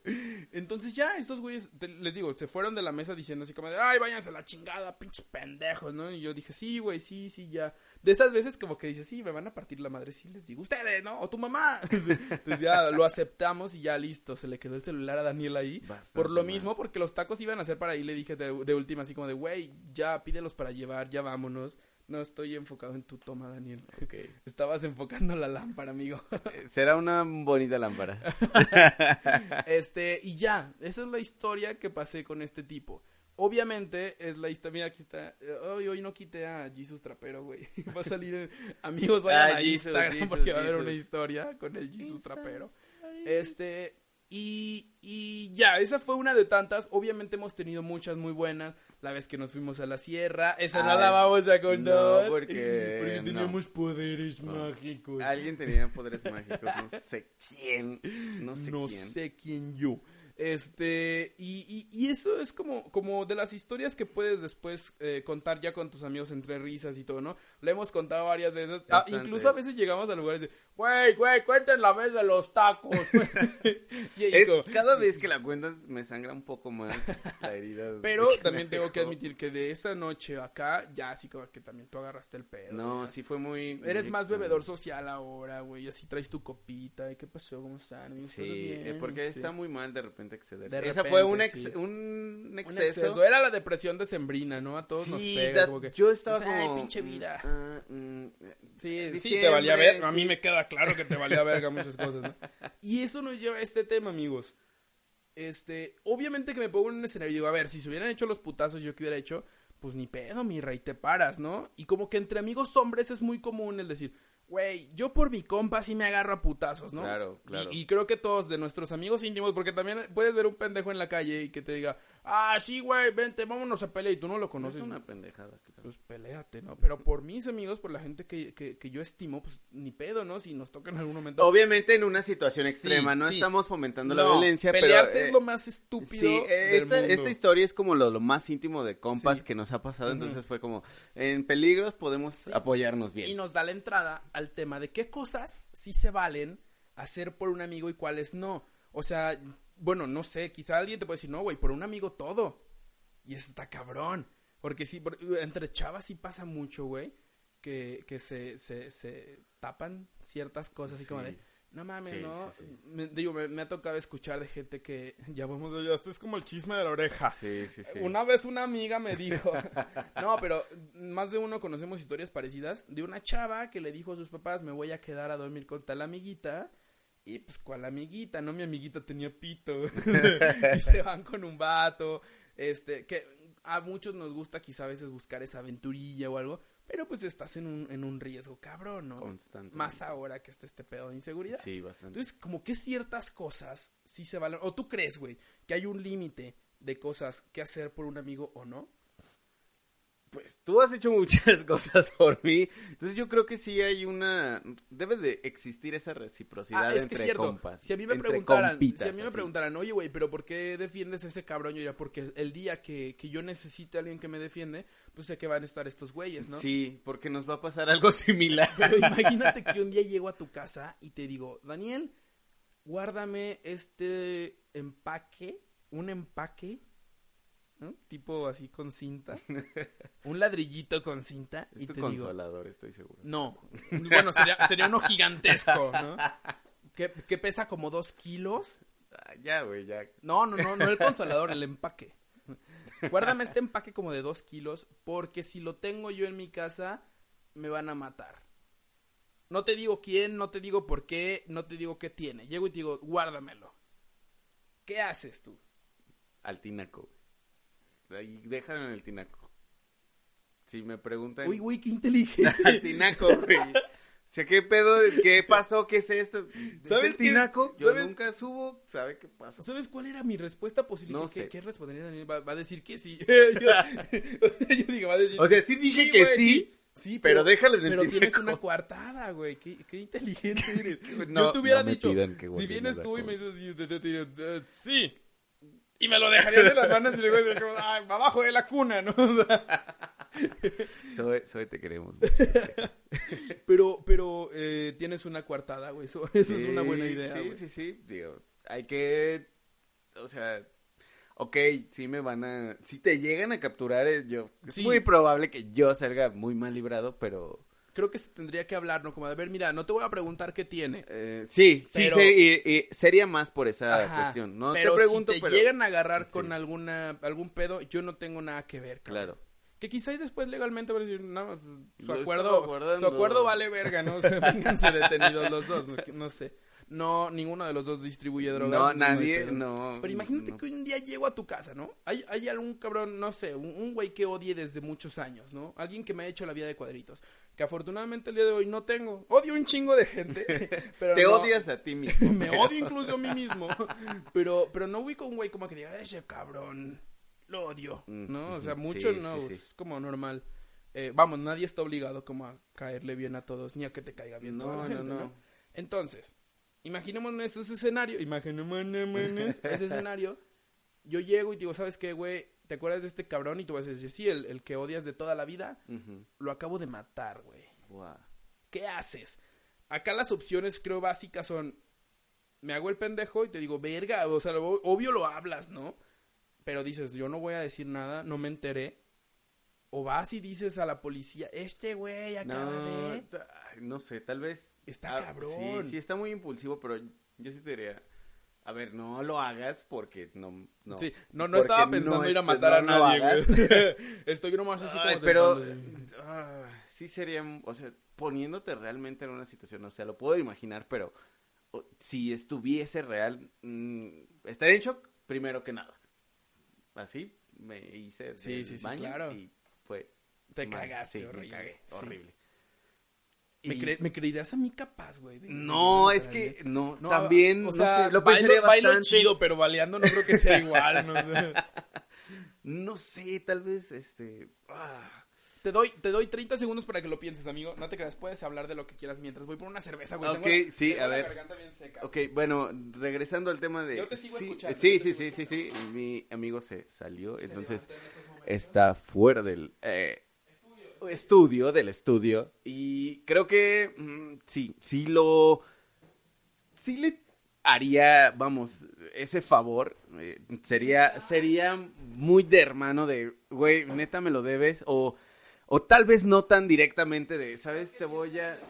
Entonces ya, estos güeyes, te- les digo, se fueron de la mesa diciendo así como de, ay, váyanse a la chingada, pinches pendejos, ¿no? Y yo dije, sí, güey, sí, sí, ya. De esas veces como que dices, sí, me van a partir la madre, sí, les digo, ustedes, ¿no? O tu mamá. [laughs] Entonces ya lo aceptamos y ya listo, se le quedó el celular a Daniel ahí. Bastante por lo mal. mismo, porque los tacos iban a ser para ahí, le dije de, de última, así como de, güey, ya pídelos para llevar, ya vámonos. No estoy enfocado en tu toma, Daniel. Ok. Estabas enfocando la lámpara, amigo. Eh, Será una bonita lámpara. [laughs] este, y ya, esa es la historia que pasé con este tipo. Obviamente es la historia, mira aquí está, eh, hoy, hoy no quité a Jesus Trapero, güey. [laughs] Va a salir, en- amigos, vayan Ah, a Jesus, Instagram Jesus, porque va a haber una historia con el Jesus Trapero. Este, y, y ya, esa fue una de tantas. Obviamente hemos tenido muchas muy buenas. La vez que nos fuimos a la sierra, esa no la vamos a contar. no, porque [laughs] porque no. teníamos poderes No. mágicos. Alguien tenía poderes mágicos, no sé quién. No sé no quién. sé quién yo. Este, y, y, y eso es como, como de las historias que puedes después eh, contar ya con tus amigos entre risas y todo, ¿no? Lo hemos contado varias veces. Ah, incluso a veces llegamos a lugares de, güey, güey, cuenten la vez de los tacos. [laughs] y, y Es- como- cada vez que la cuentas me sangra un poco más la herida. pero también tengo que admitir que de esa noche acá, ya así como que también tú agarraste el pedo. No, sí fue muy. Eres muy más extraño. bebedor social ahora, güey. Así traes tu copita. ¿Y qué pasó? ¿Cómo están? ¿Todo Sí, bien? eh, porque Sí. está muy mal de repente exceder. De Esa fue repente, un, ex- sí. un Un exceso. Era la depresión decembrina, ¿no? A todos nos Sí, pega. como que, yo estaba dices, Ay, como. pinche vida. ah, mm, Sí, sí, te valía ver. A mí sí. me queda claro que te valía verga muchas cosas, ¿no? [laughs] Y eso nos lleva a este tema, amigos. Este, obviamente que me pongo en un escenario y digo, a ver, si se hubieran hecho los putazos yo que hubiera hecho, pues ni pedo, mi rey, te paras, ¿no? Y como que entre amigos hombres es muy común el decir, güey, güey, yo por mi compa sí me agarro a putazos, ¿no? Claro, claro. Y, y creo que todos de nuestros amigos íntimos, porque también puedes ver un pendejo en la calle y que te diga, ah, sí, güey, vente, vámonos a pelear y tú no lo No conoces. es una pendejada. claro. Pues peleate, ¿no? Pero por mis amigos, por la gente que, que, que yo estimo, pues ni pedo, ¿no? Si nos toca en algún momento. Obviamente en una situación Sí, extrema, no sí. estamos fomentando la violencia, pelearse pero... eh, es lo más estúpido Sí, eh, del esta, mundo. esta historia es como lo, lo más íntimo de compas Sí. que nos ha pasado, entonces fue como, en peligros podemos apoyarnos bien. Y nos da la entrada al tema de qué cosas sí se valen hacer por un amigo y cuáles no. O sea, bueno, no sé, quizá alguien te puede decir, no, güey, por un amigo todo. Y eso está cabrón. Porque sí, entre chavas sí pasa mucho, güey, que, que se, se, se tapan ciertas cosas así como de, no mames, Sí, no. sí. Me, digo, me, me ha tocado escuchar de gente que, [laughs] ya vamos allá, esto es como el chisme de la oreja. Sí, sí, sí. Una vez una amiga me dijo, [laughs] no, pero más de uno conocemos historias parecidas de una chava que le dijo a sus papás, me voy a quedar a dormir con tal amiguita. Y pues, ¿cuál amiguita? No, mi amiguita tenía pito. [laughs] y se van con un vato. Este, que a muchos nos gusta quizá a veces buscar esa aventurilla o algo. Pero pues estás en un, en un riesgo cabrón, ¿no? Constantemente. Más ahora que está este pedo de inseguridad. Sí, bastante. Entonces, como que ciertas cosas sí se valen. O tú crees, güey, que hay un límite de cosas que hacer por un amigo o no. Pues tú has hecho muchas [laughs] cosas por mí, entonces yo creo que sí hay una, debe de existir esa reciprocidad Ah, es entre que cierto. compas. si a mí me preguntaran, compitas, si a mí me así. preguntaran, oye, güey, pero ¿por qué defiendes a ese cabrón? Yo diría, porque el día que, que yo necesite a alguien que me defiende, pues sé que van a estar estos güeyes, ¿no? Sí, porque nos va a pasar algo [laughs] similar. [laughs] Pero imagínate que un día llego a tu casa y te digo, Daniel, guárdame este empaque, un empaque, ¿no? Tipo así con cinta, [laughs] un ladrillito con cinta, y tu te digo, consolador, estoy seguro. no, bueno, sería, sería uno gigantesco, ¿no? [laughs] Que, que pesa como dos kilos. Ah, ya, güey, ya. No, no, no, no el consolador, el empaque. Guárdame este empaque como de dos kilos, porque si lo tengo yo en mi casa, me van a matar. No te digo quién, no te digo por qué, no te digo qué tiene. Llego y te digo, guárdamelo. ¿Qué haces tú? Al tinaco. Ahí, déjalo en el tinaco. Si me preguntan... Uy, güey, qué inteligente. [laughs] Tinaco, güey. O sea, ¿qué pedo? ¿Qué pasó? ¿Qué es esto? ¿Es ¿Sabes el tinaco? Yo ¿Sabes? nunca subo. ¿Sabe qué pasó? ¿Sabes cuál era mi respuesta posible? No ¿Qué, sé. ¿Qué respondería Daniel? Va, va a decir que sí. [laughs] yo, [laughs] yo digo, va a decir... O sea, sí dije que güey, sí, Sí, pero déjalo en el Pero tienes tinaco. una coartada, güey. Qué, qué inteligente eres. No, Yo te hubiera no dicho, si vienes tú y me dices, sí. Y me lo dejarías de las manos y luego diría como, "Ay, abajo de la cuna, ¿no? [laughs] O sea, Soy, soy te queremos. [laughs] pero, pero eh, tienes una coartada, güey. Eso, eso es una buena idea, Sí, güey. sí, sí. Digo, hay que. O sea. Ok, sí me van a. Si te llegan a capturar, eh, yo. Es Sí. muy probable que yo salga muy mal librado, pero. Creo que se tendría que hablar, ¿no? Como de, a ver, mira, no te voy a preguntar qué tiene. eh, sí, sí, Pero- sí, y- y sería más por esa Ajá, cuestión. No pero te pregunto, si te pero. llegan a agarrar con Sí. alguna algún pedo, yo no tengo nada que ver, cabrón. Claro. Que quizá y después legalmente van a decir, no, su Lo acuerdo, su acuerdo vale verga, ¿no? [laughs] O sea, vénganse detenidos los dos, no, no sé. No, ninguno de los dos distribuye drogas. No, nadie, no. Pero imagínate no. que un día llego a tu casa, ¿no? Hay, hay algún cabrón, no sé, un, un güey que odie desde muchos años, ¿no? Alguien que me ha hecho la vida de cuadritos. Que afortunadamente el día de hoy no tengo. Odio un chingo de gente. [laughs] Pero Te no- odias a ti mismo. me pero- odio incluso a mí mismo. Pero, pero no voy con un güey como que diga, ese cabrón, lo odio. Mm, ¿No? O sea, mucho sí, no, sí, sí. es como normal. Eh, vamos, nadie está obligado como a caerle bien a todos, ni a que te caiga bien toda No, la no, gente, no. ¿no? Entonces, imaginémonos ese escenario, imaginémonos ese escenario. Yo llego y digo, ¿sabes qué, güey? ¿Te acuerdas de este cabrón? Y tú vas a decir, sí, el, el que odias de toda la vida, lo acabo de matar, güey. ¿Qué haces? Acá las opciones creo básicas son, me hago el pendejo y te digo, verga, o sea, lo- obvio lo hablas, ¿no? Pero dices, yo no voy a decir nada, no me enteré. O vas y dices a la policía, este güey acaba No, de... no sé, tal vez. Está cabrón. Sí, sí, está muy impulsivo, pero yo sí te diría. A ver, no lo hagas porque no. no Sí, no, no estaba pensando no ir a matar a no nadie, güey. [laughs] Estoy nomás así como Ay, pero. tentando de- ah, sí sería. O sea, poniéndote realmente en una situación, o sea, lo puedo imaginar, pero. o- Si estuviese real, mm, estaría en shock, primero que nada. Así me hice. Sí, del sí, sí, baño claro. Y fue. Te mal. cagaste, Sí, me horrible. cagué, sí. ¿Me, cre- ¿Me creerías a mí capaz, güey? No, es que no, No, también, o no sea, sé, lo bailo, bailo chido, pero baleando no creo que sea igual. ¿no? [laughs] No sé, tal vez, este, ah, te, doy, te doy 30 segundos para que lo pienses, amigo. No te creas, puedes hablar de lo que quieras mientras voy por una cerveza, güey. Ok, Tengo la- sí, tengo a la ver. garganta bien seca. Ok, bueno, regresando al tema de... Yo te sigo sí, escuchando, Sí, sí, sí, sí, sí, mi amigo se salió, entonces en está fuera del eh, estudio, del estudio, y creo que mm, sí, sí lo... Sí le haría, vamos, ese favor, eh, sería, sería muy de hermano de, güey, neta me lo debes, o, o tal vez no tan directamente de, ¿sabes? Te voy a...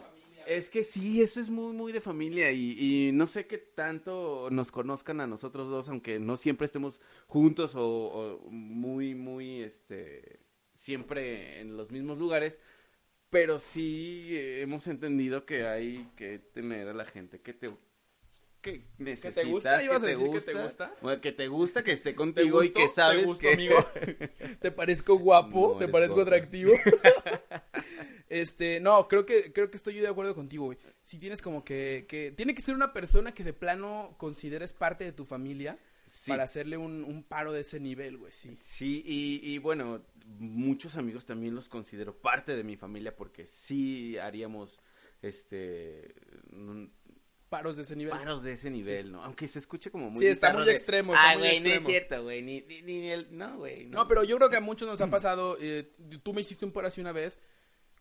Es que sí, eso es muy, muy de familia y, no sé qué tanto nos conozcan a nosotros dos, aunque no siempre estemos juntos o muy, muy, este, siempre en los mismos lugares, pero sí eh, hemos entendido que hay que tener a la gente que te que necesitas, gusta? ¿Ibas a te decir que te gusta? Que te gusta, que esté ¿Te contigo y que sabes ¿Te gustó, que amigo? [laughs] ¿Te parezco guapo? No, ¿Te parezco guapo. atractivo? [laughs] este, no, creo que, creo que estoy de acuerdo contigo, güey. Si tienes como que, que... Tiene que ser una persona que de plano consideres parte de tu familia Sí. para hacerle un, un paro de ese nivel, güey, sí. Sí, y, y bueno, muchos amigos también los considero parte de mi familia porque sí haríamos este mm, Paros de ese nivel. paros de ese nivel, ¿no? Aunque se escuche como muy Sí, está muy de, extremo, está Ah, muy güey, no es extremo". cierto, güey, ni, ni, ni el no, güey. No, pero yo creo que a muchos nos ha pasado. eh, tú me hiciste un paro así una vez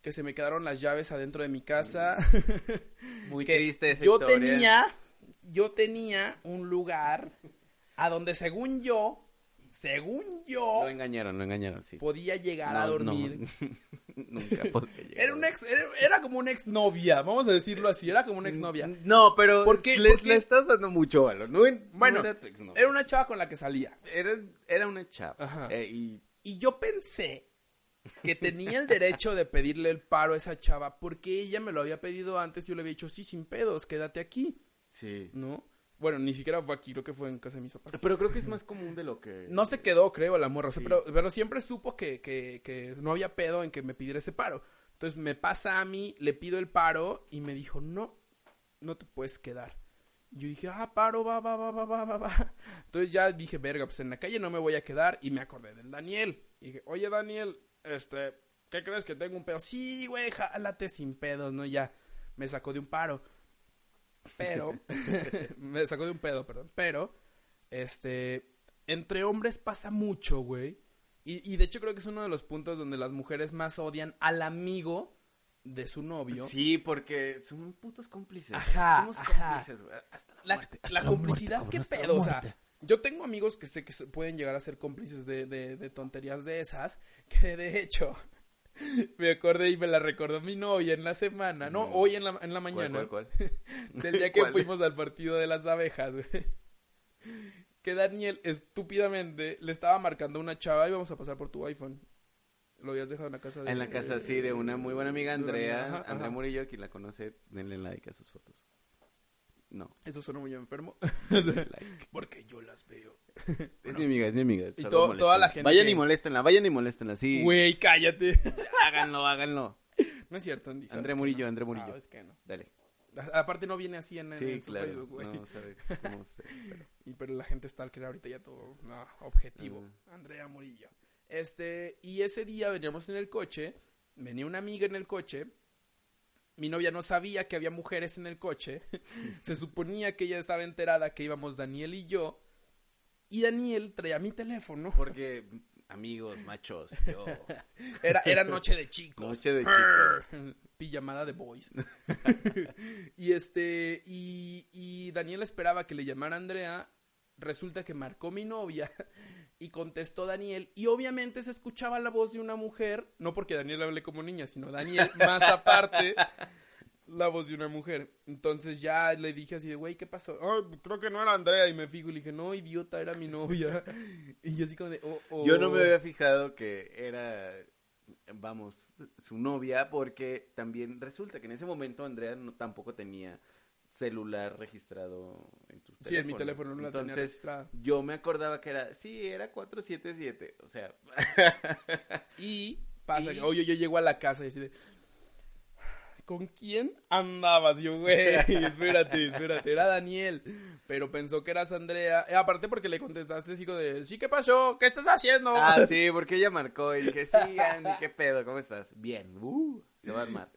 que se me quedaron las llaves adentro de mi casa. [laughs] muy que triste esa yo historia. tenía, yo tenía un lugar a donde según yo, según yo, Lo engañaron, lo engañaron, sí. podía llegar No, a dormir. no. [laughs] Nunca [laughs] podría llegar. Era un ex, era, era como una exnovia, vamos a decirlo así, era como una exnovia. No, pero ¿Por qué? Le, le estás dando mucho valor. No, no Bueno, era tu exnovia. era una chava con la que salía. era, era una chava. Ajá. eh, y Y yo pensé que tenía el derecho de pedirle el paro a esa chava porque ella me lo había pedido antes. Yo le había dicho, sí, sin pedos, quédate aquí, sí. ¿no? Bueno, ni siquiera fue aquí, creo que fue en casa de mis papás. Pero creo que es más común de lo que. No se quedó, creo, la morra. o sea, Sí. pero, pero siempre supo que, que, que no había pedo en que me pidiera ese paro. Entonces me pasa a mí, le pido el paro y me dijo, no, no te puedes quedar. Y yo dije, ah, paro, va, va, va, va, va, va, va. Entonces ya dije, verga, pues en la calle no me voy a quedar. Y me acordé del Daniel. Y dije, oye, Daniel, este, ¿qué crees que tengo un pedo? Sí, güey, jálate sin pedos, ¿no? Ya me sacó de un paro. Pero, [laughs] me sacó de un pedo, perdón. Pero, este, entre hombres pasa mucho, güey. Y, y de hecho creo que es uno de los puntos donde las mujeres más odian al amigo de su novio. Sí, porque son putos cómplices. Ajá, Somos ajá. cómplices, güey. Hasta la, La, muerte. la hasta complicidad, muerte, ¿qué cabrón, la pedo? O sea, yo tengo amigos que sé que pueden llegar a ser cómplices de, de, de tonterías de esas, que de hecho, [laughs] me acordé y me la recordó mi novia en la semana, no, No. hoy en la, en la ¿Cuál, mañana, cuál, cuál? [laughs] del día [laughs] que fuimos al partido de las abejas, güey. Que Daniel estúpidamente le estaba marcando a una chava y vamos a pasar por tu iPhone. Lo habías dejado en la casa de... En la casa, sí, de una muy buena amiga, Andrea. Andrea. Murillo, quien la conoce, denle like a sus fotos. No, Eso suena muy enfermo. [laughs] like. Porque yo las veo. Es mi amiga, es mi amiga. Y moléstenla. toda la gente Vayan que- y moléstenla, vayan y moléstenla, sí. Güey, cállate. Háganlo, háganlo. No es cierto, Andy. André que Murillo, no. André Murillo. Sabes que no. Dale. A- Aparte no viene así en, Sí, en su claro. Facebook, güey. No, cómo [laughs] pero- Y pero la gente está al crear ahorita ya todo no, objetivo. Andrea Murillo. Este, y ese día veníamos en el coche, venía una amiga en el coche. Mi novia no sabía que había mujeres en el coche. [laughs] Se suponía que ella estaba enterada que íbamos Daniel y yo. Y Daniel traía mi teléfono. Porque, amigos, machos, yo... [laughs] Era, era noche de chicos. Noche de chicos. [laughs] Pijamada de boys. y este, y, y Daniel esperaba que le llamara Andrea. Resulta que marcó mi novia [laughs] y contestó Daniel. Y obviamente se escuchaba la voz de una mujer. No porque Daniel hable como niña, sino Daniel, [laughs] más aparte, la voz de una mujer. Entonces ya le dije así de, güey, ¿qué pasó? "Ay, creo que no era Andrea. Y me fijo y le dije, no, idiota, era mi novia. [laughs] Y yo así como de, oh, oh. Yo no me había fijado que era, vamos, su novia, porque también resulta que en ese momento Andrea no, tampoco tenía celular registrado en tu teléfono. Sí, en mi teléfono no la tenía Entonces, registrada. yo me acordaba que era, sí, era 477, o sea... Y [laughs] pasa Y- que, oye, yo llego a la casa y así de, ¿con quién andabas? Yo, güey, [laughs] espérate, espérate, era Daniel. Pero pensó que eras Andrea. Eh, aparte porque le contestaste como de, sí, ¿qué pasó? ¿Qué estás haciendo? Ah, [laughs] sí, porque ella marcó y dije, sí, Andy, ¿qué pedo? ¿Cómo estás? Bien, uh, se va a armar.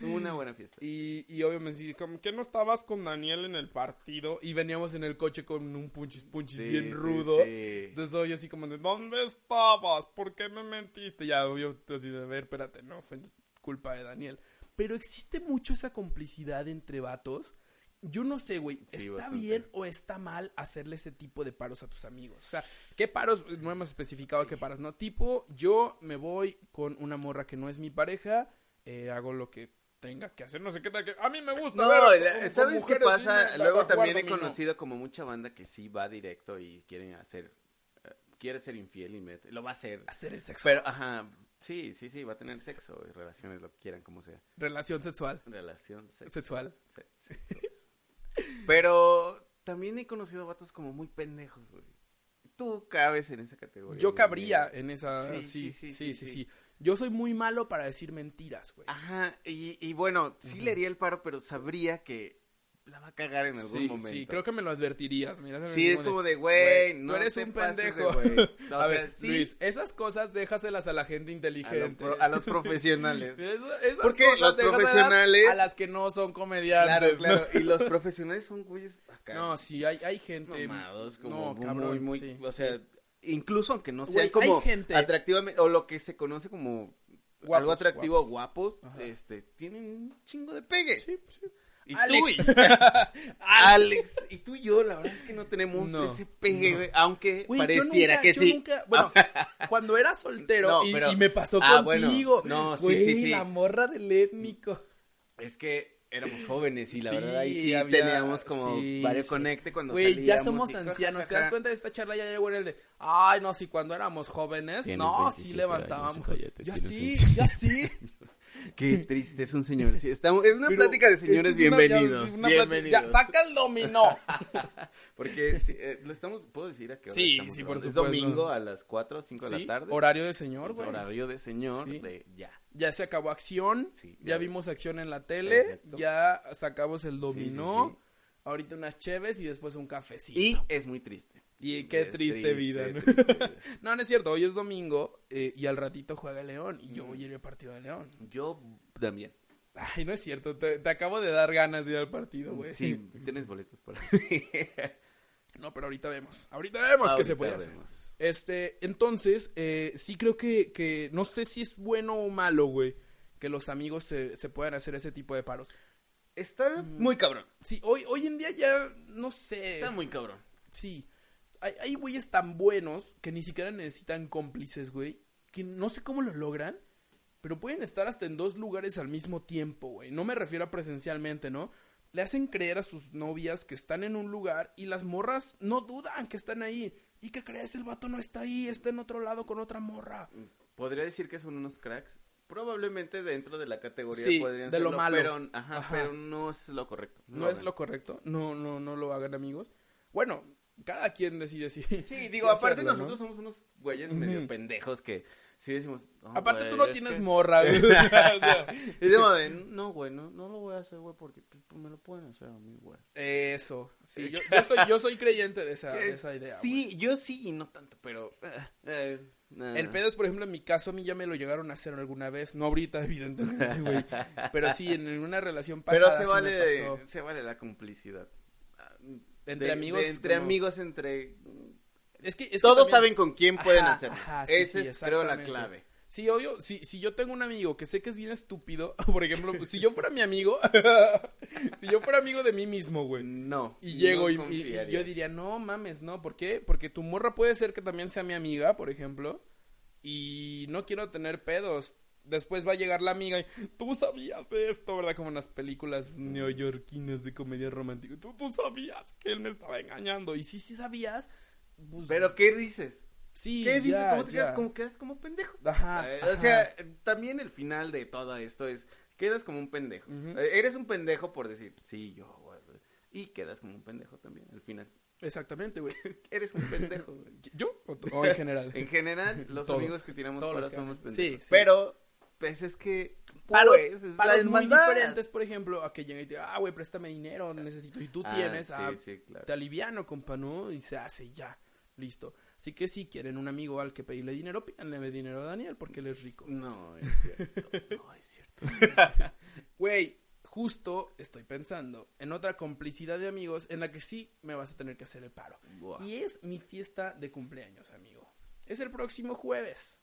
Una buena fiesta. Y, y obvio me decía, ¿cómo que no estabas con Daniel en el partido? Y veníamos en el coche con un punchis punchis Sí, bien sí, rudo. sí. Entonces obvio así como de, ¿dónde estabas? ¿Por qué me mentiste? Ya obvio así de, a ver, espérate, no, fue culpa de Daniel. Pero existe mucho esa complicidad entre vatos. Yo no sé, güey, Sí, ¿está bastante. bien o está mal hacerle ese tipo de paros a tus amigos? O sea, ¿qué paros? No hemos especificado qué paros, ¿no? Tipo, yo me voy con una morra que no es mi pareja, eh, hago lo que tenga que hacer, no sé qué tal que... A mí me gusta No, ver la- con- con ¿sabes qué pasa? Luego también he conocido como mucha banda que sí va directo y quieren hacer, eh, quiere ser infiel y mete- lo va a hacer. Hacer el sexo. Pero, ajá, sí, sí, sí, va a tener sexo y relaciones, lo que quieran, como sea. Relación sexual. Relación. Sexual. Se-. Pero también he conocido vatos como muy pendejos, güey. Tú cabes en esa categoría. Yo güey. cabría en esa... Sí, Sí, sí, sí, sí, sí, sí, sí, sí. Yo soy muy malo para decir mentiras, güey. Ajá, y, y bueno, sí le haría el paro, pero sabría que la va a cagar en algún Sí, momento. sí, creo que me lo advertirías. Mira, Sí, es como de, güey, tú no eres te un de pendejo. [laughs] O a sea, ver, sí. Luis, esas cosas déjaselas a la gente a, lo inteligente. a los profesionales. [laughs] Eso- esas Porque cosas los profesionales- A las que no son comediantes. claro, ¿no? claro. Y los [laughs] profesionales son güeyes acá. No, sí, hay, hay gente. mamados, como no, muy, cabrón, muy, sí, o sea, incluso aunque no Güey, sean como hay gente- atractivamente, o lo que se conoce como Guapos, algo atractivo, guapos. Ajá. este, tienen un chingo de pegue. Sí, sí. Y Alex. tú y [laughs] Alex, y tú y yo, la verdad es que no tenemos No, ese pegue, güey, aunque Güey, yo pareciera nunca- que yo sí. nunca- bueno, [laughs] cuando era soltero No, y, pero- y me pasó Ah, bueno, contigo. no, sí, güey, sí, sí. la morra del étnico. Es que éramos jóvenes y la Sí, verdad ahí sí había- teníamos como sí, varios sí. conecte cuando Güey, ya salíamos somos y- ancianos. ¿Te das cuenta de esta charla? Ya llegó en el de, ay, no, si cuando éramos jóvenes, no, 27 sí levantábamos. ya sí, ya [laughs] sí. Qué [laughs] triste, es un señor. Sí, estamos, es una Pero plática de señores esta es una- bienvenidos. ya, una plática- bienvenidos. ya, saca el dominó. [laughs] Porque sí, eh, lo estamos, ¿puedo decir a qué hora Sí, estamos sí, por grabando? Es supuesto. domingo a las 4 o 5 de Sí, la tarde. horario de señor, güey. Horario de señor, Sí. de ya. Ya se acabó acción, Sí, ya ya. vimos acción en la tele, ya sacamos el dominó, sí. ahorita unas cheves y después un cafecito. Y es muy triste. Y qué triste, vida, ¿no? triste. [laughs] No, no es cierto, hoy es domingo eh, y al ratito juega León y yo voy a ir al partido de León. Yo también. Ay, no es cierto, te, te acabo de dar ganas de ir al partido, güey. Sí, tienes boletos para [laughs] No, pero ahorita vemos, ahorita vemos qué se puede hacer. vemos. Este, entonces, eh, sí creo que, que, no sé si es bueno o malo, güey, que los amigos se, se puedan hacer ese tipo de paros. Está muy cabrón. Sí, hoy, hoy en día ya, no sé. Está muy cabrón. Sí. Hay, hay güeyes tan buenos que ni siquiera necesitan cómplices, güey. Que no sé cómo lo logran. Pero pueden estar hasta en dos lugares al mismo tiempo, güey. No me refiero a presencialmente, ¿no? Le hacen creer a sus novias que están en un lugar y las morras no dudan que están ahí. ¿Y qué crees? El vato no está ahí, está en otro lado con otra morra. Podría decir que son unos cracks. Probablemente dentro de la categoría Sí, podrían de lo serlo, malo. Pero, ajá, Ajá. pero no es lo correcto. No, es lo correcto. No, no, no lo hagan amigos. Bueno, cada quien decide si. Sí, [laughs] digo, aparte hacerlo, ¿no? nosotros somos unos güeyes medio pendejos que sí decimos... "No, Aparte güey, tú no es tienes que-". morra, güey. [laughs] [laughs] De, no, güey, no, no lo voy a hacer, güey, porque pues, me lo pueden hacer a mí, güey. Eso. Sí, yo, yo soy, yo soy creyente de esa, de esa idea. güey. Sí, yo sí y no tanto, pero... eh, eh, nah. El pedo es, por ejemplo, en mi caso, a mí ya me lo llegaron a hacer alguna vez. No ahorita, evidentemente, güey. Pero sí, en una relación Pero pasada se sí me vale, pasó. se vale la complicidad. Entre de- amigos, de entre como- amigos, entre... Es que, es que Todos también- saben con quién pueden Ajá, hacerlo. ajá, sí, Esa sí, es, creo, la clave. Sí, obvio, si, si yo tengo un amigo que sé que es bien estúpido, [laughs] por ejemplo, [laughs] si yo fuera mi amigo, [laughs] si yo fuera amigo de mí mismo, güey, No. y no llego y- y, y confiaría. yo diría, no mames, no, ¿por qué? Porque tu morra puede ser que también sea mi amiga, por ejemplo, y no quiero tener pedos. Después va a llegar la amiga y tú sabías de esto, ¿verdad? Como en las películas neoyorquinas de comedia romántica. Tú, tú sabías que él me estaba engañando. Y sí, sí sabías. pues, ¿Pero qué dices? sí, ¿Qué dices? ya, ¿Cómo te ya. quedas como, quedas como pendejo? Ajá, Eh, ajá. O sea, también el final de todo esto es, quedas como un pendejo. Eh, Eres un pendejo por decir, sí, yo. Y quedas como un pendejo también, al final. Exactamente, güey. [laughs] Eres un pendejo, güey. ¿Yo? ¿O, o en general? En general, [laughs] los Todos. amigos que tiramos Todos somos pendejos. Sí, sí. Pero, pues es que paros, Pues, es la paros muy diferentes, por ejemplo, a que llega y te ah, güey, préstame dinero, necesito. Y tú Ah, tienes, sí, ah, sí, claro. te aliviano, compa, ¿no? Y se hace ya, listo. Así que si quieren un amigo al que pedirle dinero, pídanle dinero a Daniel porque él es rico. No, es [laughs] cierto. No, es cierto. Güey, justo estoy pensando en otra complicidad de amigos en la que sí me vas a tener que hacer el paro. Buah. Y es mi fiesta de cumpleaños, amigo. Es el próximo jueves.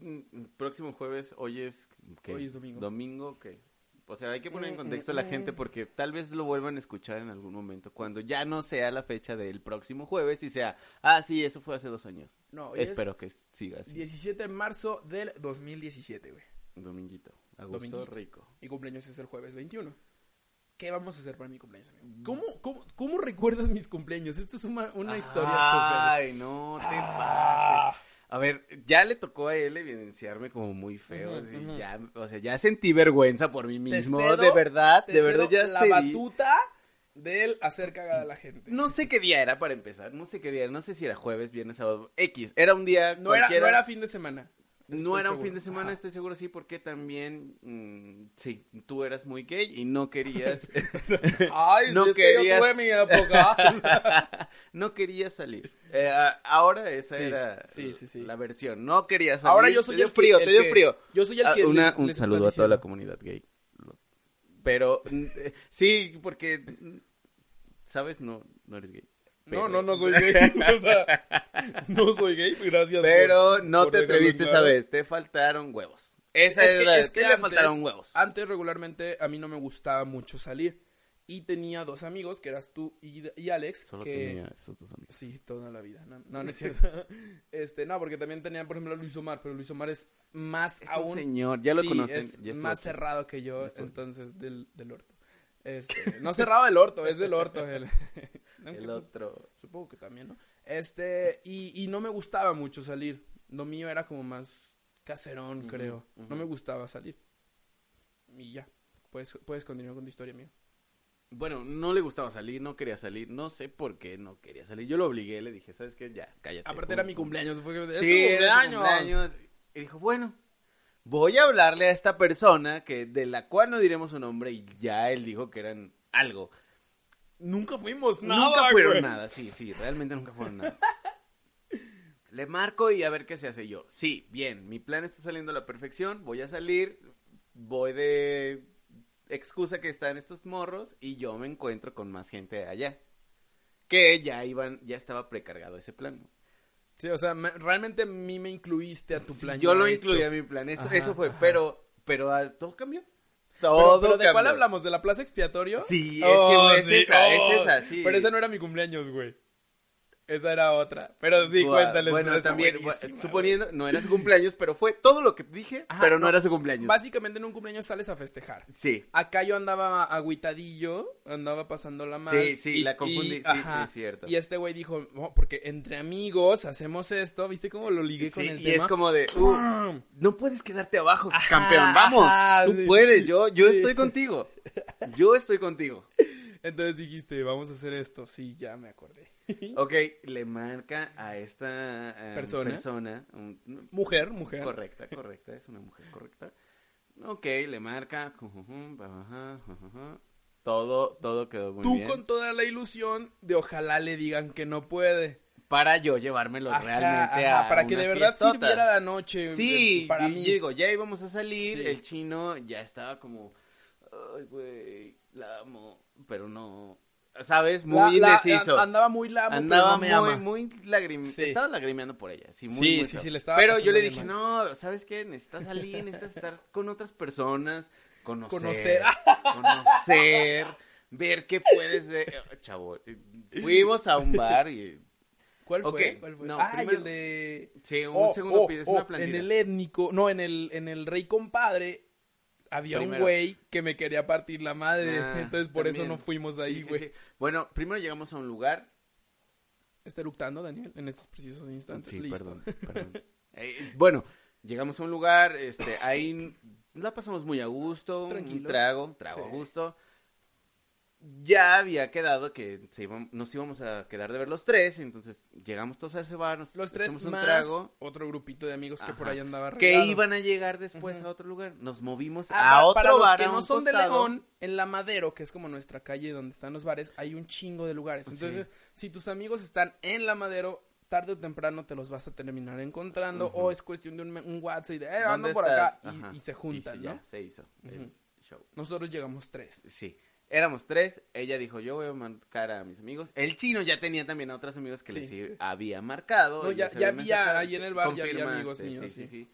Mm, Próximo jueves, hoy es... ¿qué? Hoy es domingo. Domingo, ¿qué? O sea, hay que poner en Mm, contexto a mm, la gente mm. porque tal vez lo vuelvan a escuchar en algún momento, cuando ya no sea la fecha del próximo jueves y sea, ah, sí, eso fue hace dos años. No, hoy es Espero que siga así. 17 de marzo del 2017, güey. Dominguito. A gusto Dominguito. rico. Mi cumpleaños es el jueves 21. ¿Qué vamos a hacer para mi cumpleaños, amigo? ¿Cómo, cómo, cómo recuerdas mis cumpleaños? Esto es una, una historia súper... Ay, no te Ah. pases. A ver, ya le tocó a él evidenciarme como muy feo. Ujú. ya, o sea, ya sentí vergüenza por mí mismo. cedo- de verdad, de verdad ya la cedí. batuta de él hacer cagada a la gente. No sé qué día era para empezar, no sé qué día era, no sé si era jueves, viernes, sábado, X. Era un día No era, no era fin de semana. No era un seguro. fin de semana, Ajá. estoy seguro sí, porque también, mm, sí, tú eras muy gay y no querías, [laughs] Ay, No es que yo querías- tuve mi época. [laughs] no querías salir. Eh, ahora esa Sí, era sí, sí, la versión, no querías salir. Ahora yo soy te el que- frío, el te dio que- frío. yo soy el Ah, que una- les- un les saludo a toda la comunidad gay. Pero, mm, eh, sí, porque, mm, ¿sabes? No, no eres gay. No, Pero- no, no soy gay. [laughs] O sea, no soy gay, gracias. Pero por- no por te atreviste esa vez, te faltaron huevos. Esa Es es, que, la es que te antes, faltaron huevos. antes regularmente a mí no me gustaba mucho salir. Y tenía dos amigos, que eras tú y, y Alex. Solo que... tenía esos dos amigos. Sí, toda la vida. No, no, no es cierto. [laughs] este, no, porque también tenían, por ejemplo, a Luis Omar, pero Luis Omar es más Es un aún. señor, ya lo Sí, conocen, Es ya más cerrado que yo, entonces, del, del orto. Este, no cerrado del orto, es del orto. El, [laughs] [laughs] El otro. Supongo que también, ¿no? Este, y, y no me gustaba mucho salir. Lo mío era como más caserón, Ujú, creo. No ujú. me gustaba salir. Y ya. Puedes, puedes continuar con tu historia, amigo. Bueno, no le gustaba salir, no quería salir, no sé por qué no quería salir. Yo lo obligué, le dije, ¿sabes qué? Ya, cállate. Aparte era mi cumpleaños. Fue, es Sí, era cumpleaños. Y dijo, bueno, voy a hablarle a esta persona que de la cual no diremos su nombre y ya él dijo que eran algo. Nunca fuimos nada, nunca fueron güey. nada, sí, sí, realmente nunca fueron nada. [laughs] Le marco y a ver qué se hace yo. Sí, bien, mi plan está saliendo a la perfección, voy a salir, voy de excusa que están estos morros y yo me encuentro con más gente allá. Que ya iban, ya estaba precargado ese plan. Sí, o sea, me- realmente a mí me incluiste a tu Sí, plan. yo lo hecho. incluí a mi plan, eso, Ajá, eso fue, ajá. pero, pero ah, todo cambió. Todo pero ¿de cuál hablamos? ¿De la plaza expiatorio? Sí, es Oh, que es sí, esa, oh. es esa, sí. Pero esa no era mi cumpleaños, güey. Esa era otra. Pero sí, cuéntales. Bueno, también, buenísima, suponiendo, no era su cumpleaños, pero fue todo lo que dije, Ajá, pero no, no, era su cumpleaños. Básicamente en un cumpleaños sales a festejar. Sí, Acá yo andaba agüitadillo, andaba pasándola mal. Sí, sí, la confundí, sí, ajá, es cierto. Y este güey dijo, "No, porque entre amigos hacemos esto, ¿viste cómo lo ligué con sí, el y tema? es como de, uh, no puedes quedarte abajo, Ajá, campeón, vamos, ajá, tú sí, puedes, yo, yo sí. estoy contigo, yo estoy contigo. Entonces dijiste, vamos a hacer esto. Sí, ya me acordé. [laughs] Ok, le marca a esta eh, Persona. persona, un- mujer, mujer. correcta, correcta, es una mujer correcta. Ok, le marca, todo, todo quedó muy Tú bien. con toda la ilusión de ojalá le digan que no puede. Para yo llevármelo Ajá, realmente ajá, a para que de verdad fiestota. sirviera la noche. Sí, eh, para y mí. digo, ya íbamos a salir, Sí. el chino ya estaba como, ay, güey, la amo, pero no, ¿sabes? Muy La- la- indeciso. andaba muy lamo, Andaba pero no me muy, muy lagrim... Sí. Estaba lagrimeando por ella, sí, muy, Sí, muy sí, sí, le estaba Pero yo le dije, mal. no, ¿sabes qué? Necesitas salir, necesitas estar con otras personas, conocer, Conocer. conocer, ver qué puedes ver. Chavo, fuimos a un bar y... ¿Cuál fue? ¿Cuál fue? no, ah, primero- el de... Sí, un Oh, segundo oh, pides oh, una plantilla. En el étnico, no, en el, en el Rey Compadre había un güey que me quería partir la madre. Ah, [laughs] entonces por eso no fuimos ahí, sí, güey. sí. Bueno, primero llegamos a un lugar. Está eructando, Daniel, en estos precisos instantes. Sí, Listo. perdón, perdón. [laughs] Eh, bueno, llegamos a un lugar, este, ahí la pasamos muy a gusto, un trago, trago a gusto. Ya había quedado que se iban- nos íbamos a quedar de ver los tres, entonces llegamos todos a ese bar, nos Los tres un trago. otro grupito de amigos que por ahí andaba Que regado. iban a llegar después a otro lugar. Nos movimos Ah, a otro para los bar. que a no son de. León, en la Madero, que es como nuestra calle donde están los bares, hay un chingo de lugares. Entonces, si tus amigos están en la Madero, tarde o temprano te los vas a terminar encontrando o es cuestión de un, WhatsApp y de, eh, ¿Dónde ando por estás? acá y- y, se juntan, sí, ¿no? ya, se hizo el show. Nosotros llegamos tres. Sí. Éramos tres, ella dijo, yo voy a marcar a mis amigos. El chino ya tenía también a otros amigos que Sí, les sí. había marcado. No, ya- ya había ahí en el bar, ya había amigos míos, sí. sí.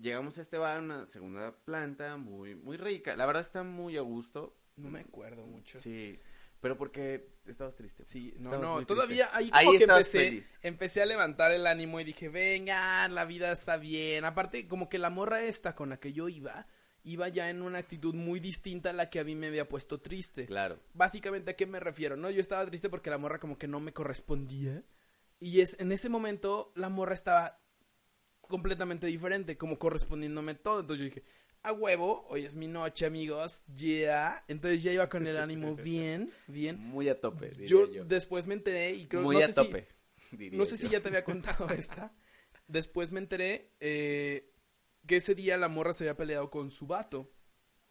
Llegamos a este bar, una segunda planta, muy, muy rica. La verdad está muy a gusto. No me acuerdo mucho. Sí, pero porque estabas triste. Sí, no, no, todavía triste. ahí como que estabas empecé, feliz. empecé a levantar el ánimo y dije, venga, la vida está bien. Aparte, como que la morra esta con la que yo iba, iba ya en una actitud muy distinta a la que a mí me había puesto triste. Claro. Básicamente, ¿a qué me refiero? No, yo estaba triste porque la morra como que no me correspondía. Y es, en ese momento, la morra estaba completamente diferente, como correspondiéndome todo. Entonces yo dije, a huevo, hoy es mi noche, amigos, yeah. Entonces ya iba con el ánimo [laughs] bien, bien. Muy a tope, diría Yo, yo. después me enteré y creo Muy no a sé si- tope. [laughs] diría no sé si ya te había contado [laughs] esta. Después me enteré eh, que ese día la morra se había peleado con su vato.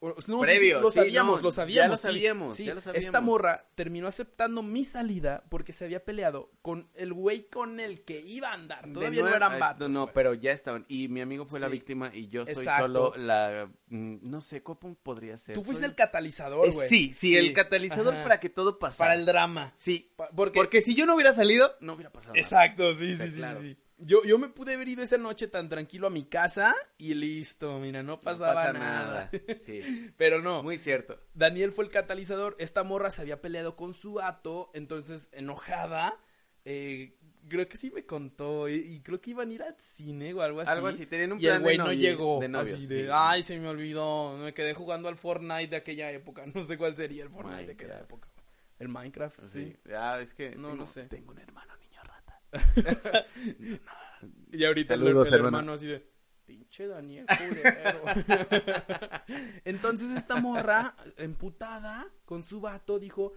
O- no, Previo, sí, lo sí, sabíamos, no, lo ya sabíamos. lo sabíamos, sí. ya lo sabíamos. Esta morra terminó aceptando mi salida porque se había peleado con el güey con el que iba a andar. Todavía no eran vatos. No, güey. pero ya estaban. Y mi amigo fue la víctima y yo soy Exacto. solo la... mm, No sé, ¿cómo podría ser? Tú fuiste Soy- el catalizador, Eh, güey. sí, sí, el catalizador Ajá. para que todo pasara. Para el drama. Sí, Pa- porque- porque... si yo no hubiera salido, no hubiera pasado. Exacto, sí, sí, claro. sí. Yo, yo me pude haber ido esa noche tan tranquilo a mi casa y listo, mira, no No pasaba pasa nada. Sí, [laughs] Pero no, muy cierto. Daniel fue el catalizador. Esta morra se había peleado con su vato, entonces enojada, eh, creo que sí me contó y, y creo que iban a ir al cine o algo así. Algo así, tenían un y el plan güey no llegó, de novios, así de, sí. ay, se me olvidó, me quedé jugando al Fortnite de aquella época, [laughs] no sé cuál sería el Fortnite de aquella época. El Minecraft, sí. Sí. Ah, es que... No, tengo- no sé. Tengo un hermano. [laughs] Y ahorita el- Saludos, el, hermano. hermano así de, pinche Daniel, culero. [laughs] Entonces esta morra, emputada con su vato, dijo,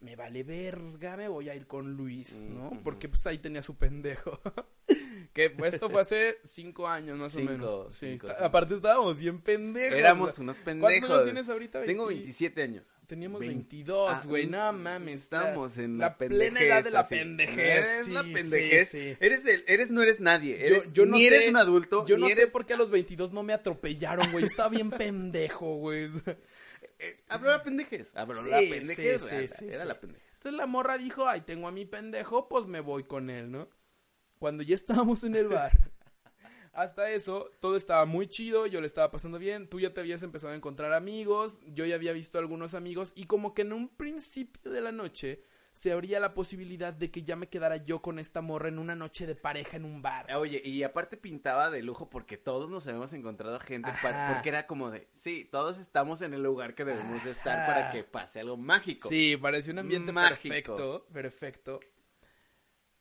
me vale verga, me voy a ir con Luis, ¿no? Ujú. Porque pues ahí tenía su pendejo. [laughs] que pues, esto fue hace cinco años más Cinco, o menos. Sí, cinco, está- aparte estábamos bien pendejos. Éramos unos ¿Cuántos años pendejos. tienes ahorita? Tengo 20? 27 años. Teníamos 20. 22, Ah, güey, mm, no mames. Estamos la- en la, la, plena edad de la así. pendejez. Eres sí, la sí, pendejez. sí. Eres el, eres, no eres nadie. Yo, Eres, yo no ni sé, eres un adulto. Yo no eres, sé por qué a los 22 no me atropellaron, güey. Yo estaba bien [laughs] pendejo, güey. Eh, habló la pendejez. Habló Sí, la pendejez. sí, Era- sí, Era sí. la pendejez. Entonces la morra dijo, ay, tengo a mi pendejo, pues me voy con él, ¿no? Cuando ya estábamos en el bar. [laughs] Hasta eso, todo estaba muy chido, yo le estaba pasando bien, tú ya te habías empezado a encontrar amigos, yo ya había visto algunos amigos y como que en un principio de la noche se abría la posibilidad de que ya me quedara yo con esta morra en una noche de pareja en un bar. Oye, y aparte pintaba de lujo porque todos nos habíamos encontrado gente, pa- Ajá. porque era como de, sí, todos estamos en el lugar que debemos de estar para que pase algo mágico. Sí, parecía un ambiente Mágico. perfecto, perfecto.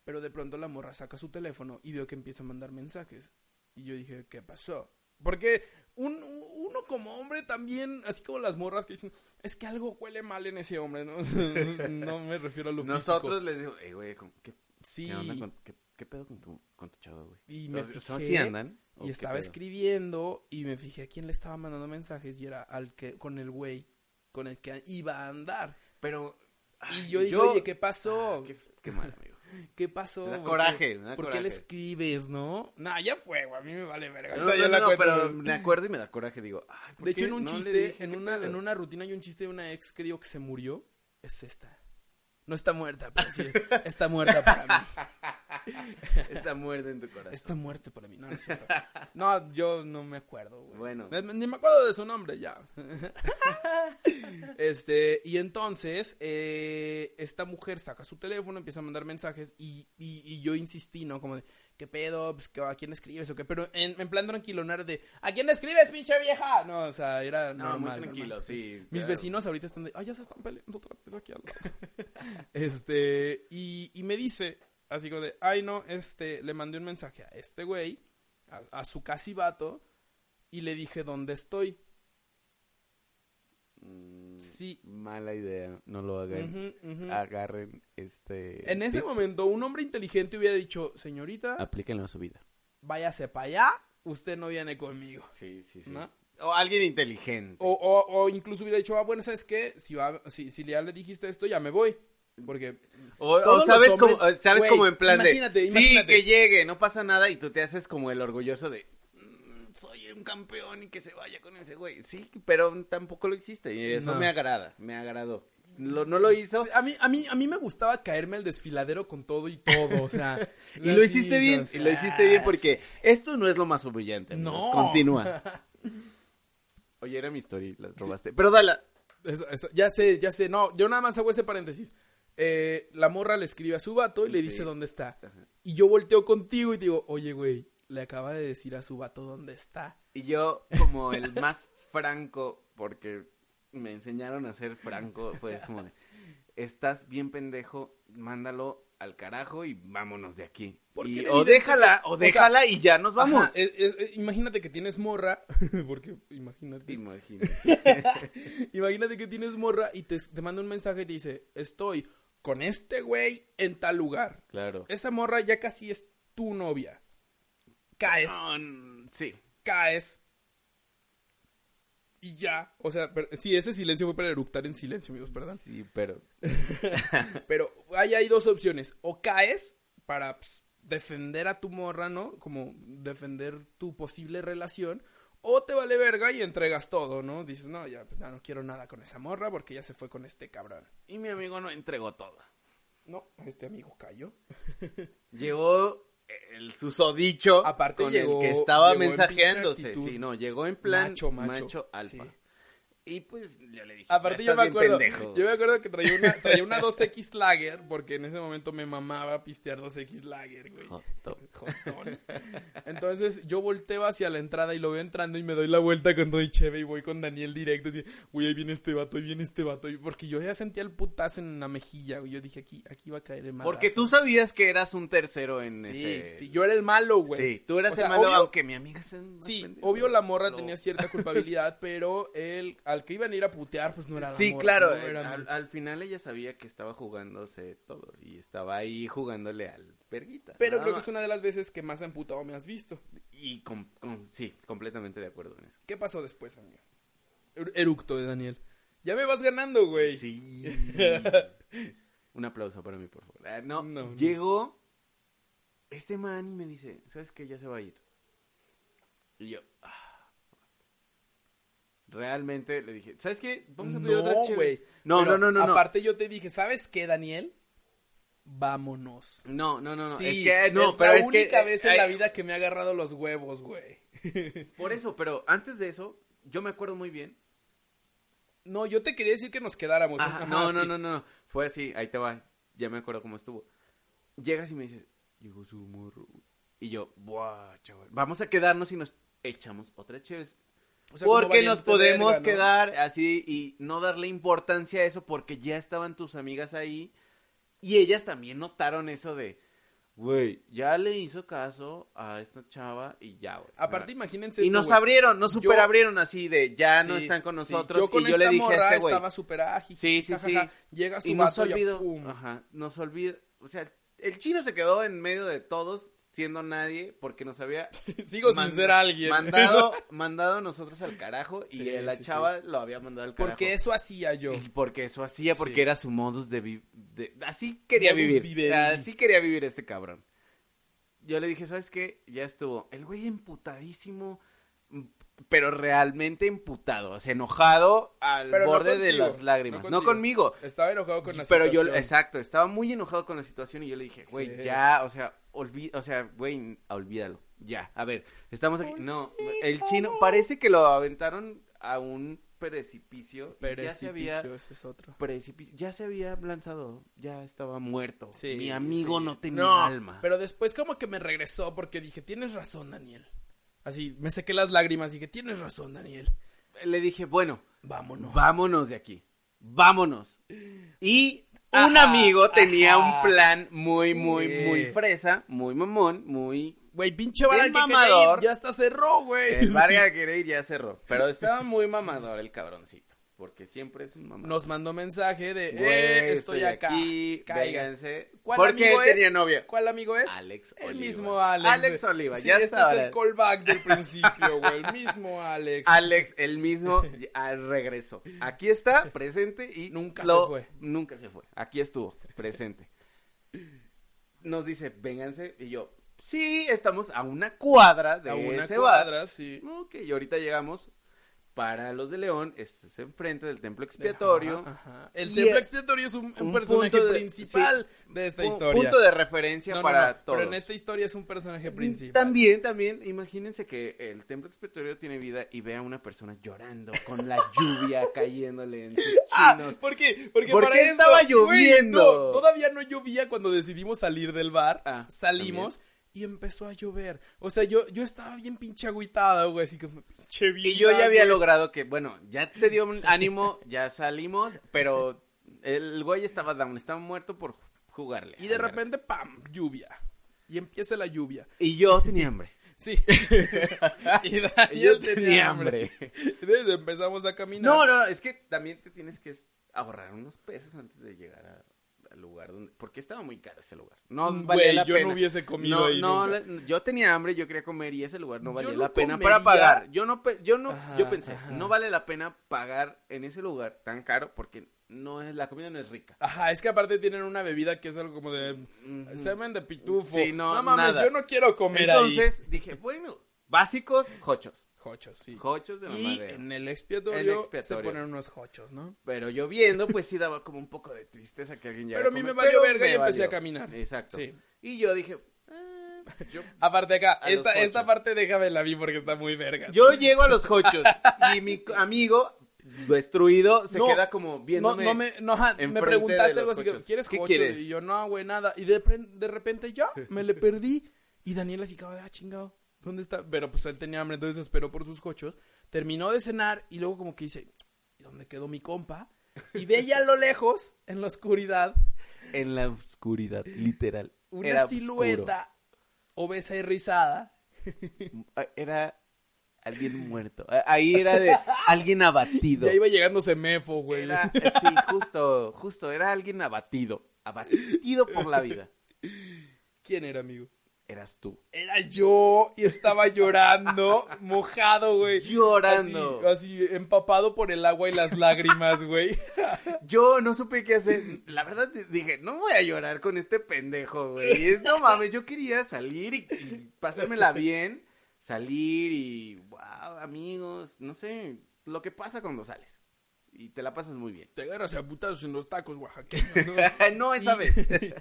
Pero de pronto la morra saca su teléfono y veo que empieza a mandar mensajes. Y yo dije, ¿qué pasó? Porque un- uno como hombre también, así como las morras que dicen, es que algo huele mal en ese hombre, ¿no? [laughs] no me refiero a lo Nosotros les digo, eh, güey, ¿cómo- ¿qué, Sí. qué onda con, qué, qué pedo con tu, con tu chavo, güey? Y me ¿Son- fijé, ¿Son así andan? ¿O Y estaba pedo? escribiendo y me fijé a quién le estaba mandando mensajes y era al que, con el güey con el que iba a andar. Pero... Y yo dije, oye, ¿qué pasó? Ah, qué, qué mal, amigo. ¿Qué pasó? Me da ¿Por qué- coraje, me da ¿Por qué le escribes, no? Nah, ya fue, güey. A mí me vale verga. No, la no, pero me acuerdo y me da coraje, digo, ay, ¿por De hecho, en un chiste, en una, en una rutina hay un chiste de una ex que digo que se murió. Es esta. No está muerta, pero sí. Está muerta para mí. [laughs] Esta muerte en tu corazón. Está muerta para mí. No, no, es cierto. no yo no me acuerdo, güey. Bueno. Ni- Ni me acuerdo de su nombre, ya. [laughs] este, y entonces, eh, esta mujer saca su teléfono, empieza a mandar mensajes y, y, y yo insistí, ¿no? Como de, ¿qué pedo? Pues, ¿qué- ¿A quién escribes o qué? Pero en, en plan tranquilo, no era de, ¿a quién escribes, pinche vieja? No, o sea, era No, normal. muy tranquilo, normal. sí. Mis claro. vecinos ahorita están de, ay, ya se están peleando otra vez aquí al lado. [laughs] este, y, y me dice, así como de, ay, no, este, le mandé un mensaje a este güey, a, a su casi vato, y le dije dónde estoy. Mm, Sí. Mala idea, no lo hagan. Agarren este... En ese momento, un hombre inteligente hubiera dicho, señorita, Aplíquenlo a su vida. váyase para allá, usted no viene conmigo. Sí, sí, sí. ¿No? O alguien inteligente. O, o, o incluso hubiera dicho, ah, bueno, ¿sabes qué? Si, va, si, si ya le dijiste esto, ya me voy. Porque O, o Todos los sabes, hombres, como, sabes como en plan imagínate, de, imagínate. sí, que llegue, no pasa nada, y tú te haces como el orgulloso de, "Mm, soy un campeón y que se vaya con ese güey. Sí, pero tampoco lo hiciste, y eso No. me agrada, me agradó. Lo, no lo hizo, a mí, a, mí, a mí me gustaba caerme al desfiladero con todo y todo, o sea... [laughs] y lo hiciste bien, o sea, y lo hiciste bien porque esto no es lo más humillante. amigos. No. Continúa. [laughs] Oye, era mi historia, la robaste. Pero dala. Eso- eso- ya sé, ya sé, no, yo nada más hago ese paréntesis. Eh, la morra le escribe a su vato y le Sí. dice dónde está. Ajá. Y yo volteo contigo y digo, oye, güey, le acaba de decir a su vato dónde está. Y yo, como el más [laughs] franco, porque me enseñaron a ser franco, pues como de, estás bien pendejo, mándalo al carajo y vámonos de aquí. Y- o déjala, que- o o sea, déjala y ya nos vamos. Ajá, es- es- es- imagínate que tienes morra, [laughs] porque imagínate. Imagínate. [laughs] Imagínate que tienes morra y te, te manda un mensaje y te dice, estoy con este güey en tal lugar. Claro. Esa morra ya casi es tu novia. Caes, No, sí. caes. Y ya. O sea, sí, ese silencio fue para eructar en silencio, amigos, perdón. Sí, pero [laughs] Pero ahí hay dos opciones. O caes para pues, defender a tu morra, ¿no? Como defender tu posible relación. O te vale verga y entregas todo, ¿no? Dices, no, ya, pues, ya no quiero nada con esa morra porque ya se fue con este cabrón. y mi amigo no entregó todo. No, este amigo cayó. [laughs] Llegó el susodicho Aparte con llegó- el que estaba llegó mensajeándose. Sí, no, llegó en plan macho, macho, macho, alfa. sí. Y pues yo le dije, Aparte "Ya yo me acuerdo, pendejo". yo me acuerdo que traía una, traía una 2X Lager, porque en ese momento me mamaba pistear 2X Lager, güey. Jotón. Entonces yo volteo hacia la entrada y lo veo entrando y me doy la vuelta con Doy Cheve y voy con Daniel directo. Así, güey, ahí viene este vato, ahí viene este vato. y- Porque yo ya sentía el putazo en la mejilla, güey. Yo dije, aquí, aquí va a caer el madrazo. Porque tú sabías que eras un tercero en Sí, ese... sí, yo era el malo, güey. Sí, tú eras O sea, el malo, obvio- aunque mi amiga más Sí, obvio la morra No. tenía cierta culpabilidad, pero él, al que iban a ir a putear, pues no era Sí, claro, no eh, era al, al final ella sabía que estaba jugándose todo y estaba ahí jugándole al verguita. Pero creo que es una de las veces que más emputado me has visto. Y con, con- sí, completamente de acuerdo en eso. ¿Qué pasó después, amigo? Er- Eructo de Daniel. Ya me vas ganando, güey. Sí. [laughs] Un aplauso para mí, por favor. Ah, no, No, no. llegó este man y me dice, ¿sabes qué? Ya se va a ir. Y yo, ah. Realmente le dije, ¿sabes qué? Vamos a pedir No, otras cheves". güey. No, no, no, no, no. Aparte yo te dije, ¿sabes qué, Daniel? Vámonos. No, no, no, no. sí, es que, no, es pero la es única eh, vez en ay, la vida que me ha agarrado los huevos, güey. [laughs] Por eso, pero antes de eso, yo me acuerdo muy bien. No, yo te quería decir que nos quedáramos. Ajá, Ajá, no, no, sí. no, no. Fue así, ahí te va. Ya me acuerdo cómo estuvo. Llegas y me dices, llegó su morro. güey". Y yo, buah, chaval. Vamos a quedarnos y nos echamos otra chévez. O sea, como porque nos podemos verga, ¿no? quedar así y no darle importancia a eso porque ya estaban tus amigas ahí. Y ellas también notaron eso de, güey, ya le hizo caso a esta chava y ya, güey. Aparte, imagínense Y esto, nos abrieron, nos Yo- super abrieron así de, ya no están con sí. nosotros. Yo con y yo esta le dije a morra este güey. estaba súper ágil. Sí, sí, sí. Llega su y nos olvidó, pum. ajá, nos olvidó, o sea, el chino se quedó en medio de todos siendo nadie porque nos había [laughs] Sigo sin ser alguien. mandado [laughs] mandado nosotros al carajo y Sí, la sí, chava lo había mandado al carajo. Porque eso hacía yo. Y porque eso hacía, porque era su modus de, vi- de- así quería Modus vivir. vivendi. Así quería vivir este cabrón. Yo le dije, ¿sabes qué? Ya estuvo. El güey emputadísimo, pero realmente emputado, o sea, enojado al Pero no borde de las lágrimas. no conmigo. Estaba enojado con la Pero yo, situación. exacto, estaba muy enojado con la situación y yo le dije, güey, Sí. ya, o sea, olvi o sea, güey, olvídalo, ya, a ver, estamos aquí, no, el chino, parece que lo aventaron a un precipicio, y ya se había, Precipicio, ese es otro. precipicio, ya se había lanzado, ya estaba muerto, Sí, mi amigo sí. no tenía No, alma. Pero después como que me regresó porque dije, tienes razón, Daniel. Así, me sequé las lágrimas y dije, tienes razón, Daniel. Le dije, bueno, Vámonos. vámonos de aquí, vámonos. Y un amigo tenía ajá. un plan muy, muy, Sí. muy fresa, muy mamón, muy Güey, pinche vara Bien que mamador. ir, ya hasta cerró, güey. El Vargas quiere ir ya cerró. Pero estaba muy mamador el cabroncito. Porque siempre es un mamá. Nos mandó mensaje de, Güey, eh, estoy, acá. aquí, vénganse. ¿Cuál Porque amigo es? tenía novia. ¿Cuál amigo es? Alex El Oliva. mismo Alex. Alex Oliva, Sí, ya este está. es el callback del [laughs] principio, güey. El mismo Alex. Alex, el mismo, [laughs] al regreso. Aquí está, presente y... Nunca lo- se fue. Nunca se fue. Aquí estuvo, presente. Nos dice, vénganse, y yo, sí, estamos a una cuadra de A una ese bar. cuadra, sí. Ok, y ahorita llegamos para los de León, este es enfrente del templo expiatorio. Ajá, ajá. El Y templo es expiatorio es un, un un personaje de- principal de esta Pu- historia. Punto de referencia No, para no, todos. Pero en esta historia es un personaje principal. También, también, imagínense que el templo expiatorio tiene vida y ve a una persona llorando con la [laughs] lluvia cayéndole en sus Ah, chinos. ¿por qué? Porque ¿Por para qué esto, estaba lloviendo? no, todavía no llovía cuando decidimos salir del bar. Ah, Salimos y empezó a llover. O sea, yo, yo estaba bien pinche agüitada, güey, así como pinche vida, Y yo ya había güey. logrado que, bueno, ya se dio un ánimo, ya salimos, pero el güey estaba down, estaba muerto por jugarle. Y de repente, pam, lluvia. Y empieza la lluvia. Y yo tenía hambre. Sí. [laughs] y Y Daniel yo tenía tenía hambre. hambre. Entonces empezamos a caminar. No, no, es que también te tienes que ahorrar unos pesos antes de llegar a- al lugar donde... Porque estaba muy caro ese lugar. No valía güey, la yo pena. no hubiese comido No, ahí no, la- yo tenía hambre, yo quería comer y ese lugar no valía no la pena comería. para pagar. Yo no, yo no, Ajá, yo pensé, ajá. no vale la pena pagar en ese lugar tan caro porque no es, la comida no es rica. Ajá, es que aparte tienen una bebida que es algo como de semen de pitufo. Sí, no, mames, nada. yo no quiero comer ahí. Entonces dije, bueno, básicos, jochos. Jochos, sí. Jochos de la Y en el expiatorio, En el expiatorio. se ponen unos jochos, ¿no? Pero lloviendo, pues sí daba como un poco de tristeza que alguien llegara Pero a mí me valió verga y empecé a caminar. Exacto. Sí. Y yo dije, ah, yo, [laughs] Aparte acá, esta, esta parte déjame la vi porque está muy verga. yo llego a los jochos y mi amigo destruido se No, queda como no, viéndome. no me, no, me preguntaste algo así que. ¿quieres ¿Qué quieres? Y yo, no, güey, nada. Y de, de repente ya, me le perdí. Y Daniel así como, de, ah, chingado, ¿dónde está? Pero pues él tenía hambre, entonces esperó por sus jochos. Terminó de cenar y luego como que dice, ¿y dónde quedó mi compa? Y veía a lo lejos, en la oscuridad, En la oscuridad, literal. una Era silueta obesa y rizada. Ah, Era alguien muerto. Ah, Ahí era de alguien abatido. Ya iba llegando Semefo, güey. Era, eh, sí, justo, justo, era alguien abatido. Abatido por la vida. ¿Quién era, amigo? Eras tú. Era yo y estaba llorando, [laughs] mojado, güey. Llorando. Así, así, empapado por el agua y las lágrimas, güey. [laughs] Yo no supe qué hacer. La verdad dije, no voy a llorar con este pendejo, güey. No mames, yo quería salir y, y pasármela bien. Salir y, wow, amigos, no sé, lo que pasa cuando sales. Y te la pasas muy bien. Te agarras a putazos en los tacos oaxaqueños, [laughs] ¿no? no esa vez. [laughs]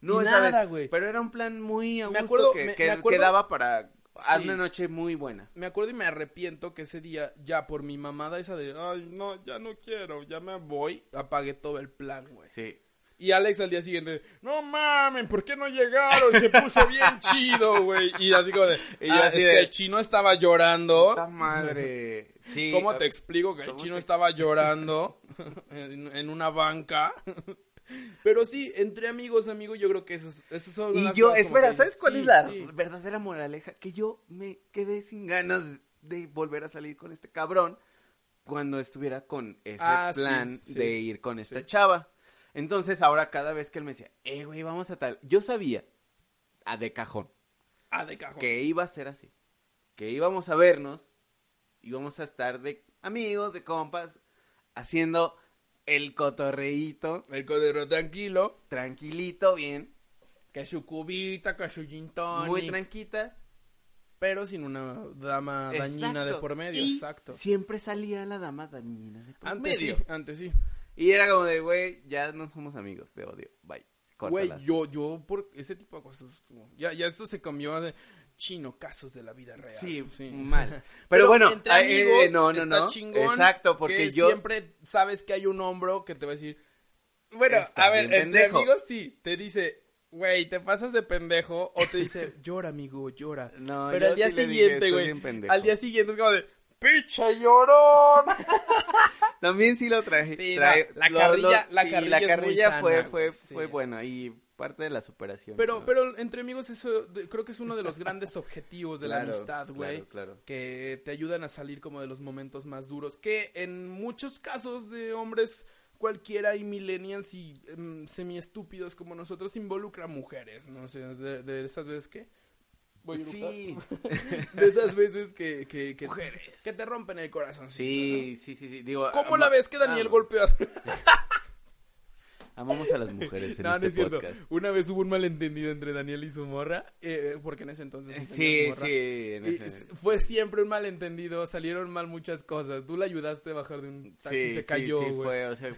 No esa nada, güey. Pero era un plan muy a Me acuerdo- que, me- que- me acuerdo- que daba para Sí. una noche muy buena. Me acuerdo y me arrepiento que ese día, ya por mi mamada esa de, ay, no, ya no quiero, ya me voy, apagué todo el plan, güey. Sí. Y Alex al día siguiente, no mames, ¿por qué no llegaron? Se puso bien chido, güey. Y así como de, Y yo "Ah, así es de- que el chino estaba llorando. Puta madre. Sí. [laughs] ¿Cómo te explico que el ¿Cómo chino te- estaba llorando [laughs] en, en una banca? [laughs] Pero sí, entre amigos, amigos, yo creo que esos, esos son Y las yo, cosas espera, que ¿sabes cuál sí, es la sí. verdadera moraleja? Que yo me quedé sin ganas de volver a salir con este cabrón cuando estuviera con ese Ah, plan de ir con esta chava. Entonces ahora cada vez que él me decía, eh, güey, vamos a tal, yo sabía, a de cajón, Ah, de cajón. que iba a ser así, que íbamos a vernos, íbamos a estar de amigos, de compas, haciendo el cotorreíto, El codero tranquilo, tranquilito, bien, que su cubita, que su gin tonic, muy tranquita. pero sin una dama dañina de por medio, Y exacto. Siempre salía la dama dañina de por Antes medio. sí, antes sí. Y era como de, güey, ya no somos amigos, te odio, bye. Güey, yo, yo, por ese tipo de cosas, ya, ya esto se cambió de chino casos de la vida real. Sí, mal. [laughs] Pero, bueno, entre ah, eh, amigos no, no, está no. chingón Exacto, porque que yo- siempre sabes que hay un hombro que te va a decir, bueno, Está a ver, entre pendejo. amigos sí, te dice, güey, te pasas de pendejo, o te dice, [laughs] llora, amigo, llora. No, Pero al día sí siguiente, "Estás güey, bien pendejo". al día siguiente es como de, ¡pinche llorón! [laughs] También sí lo traje. Sí, trae- la lo- carrilla- lo- la sí, carrilla la es muy carrilla sana, fue, fue, sí. fue buena. Y parte de la superación. Pero, ¿no? pero entre amigos eso de- creo que es uno de los grandes [laughs] objetivos de la amistad, güey. Claro, claro. Que te ayudan a salir como de los momentos más duros. Que en muchos casos de hombres cualquiera y millennials y semi estúpidos como nosotros involucra mujeres, no sé, de, de esas veces que... Sí, [laughs] De esas veces que, que, que, Mujeres. que te rompen el corazón. sí, sí, sí, sí. Digo, ¿Cómo la ves que Daniel golpeó. [laughs] Amamos a las mujeres en No, no este es cierto. Una vez hubo un malentendido entre Daniel y su morra, eh, porque en ese entonces... sí Sí, morra. sí. en ese- fue siempre un malentendido, salieron mal muchas cosas. Tú la ayudaste a bajar de un taxi y sí, se cayó, sí, sí, fue, o sea,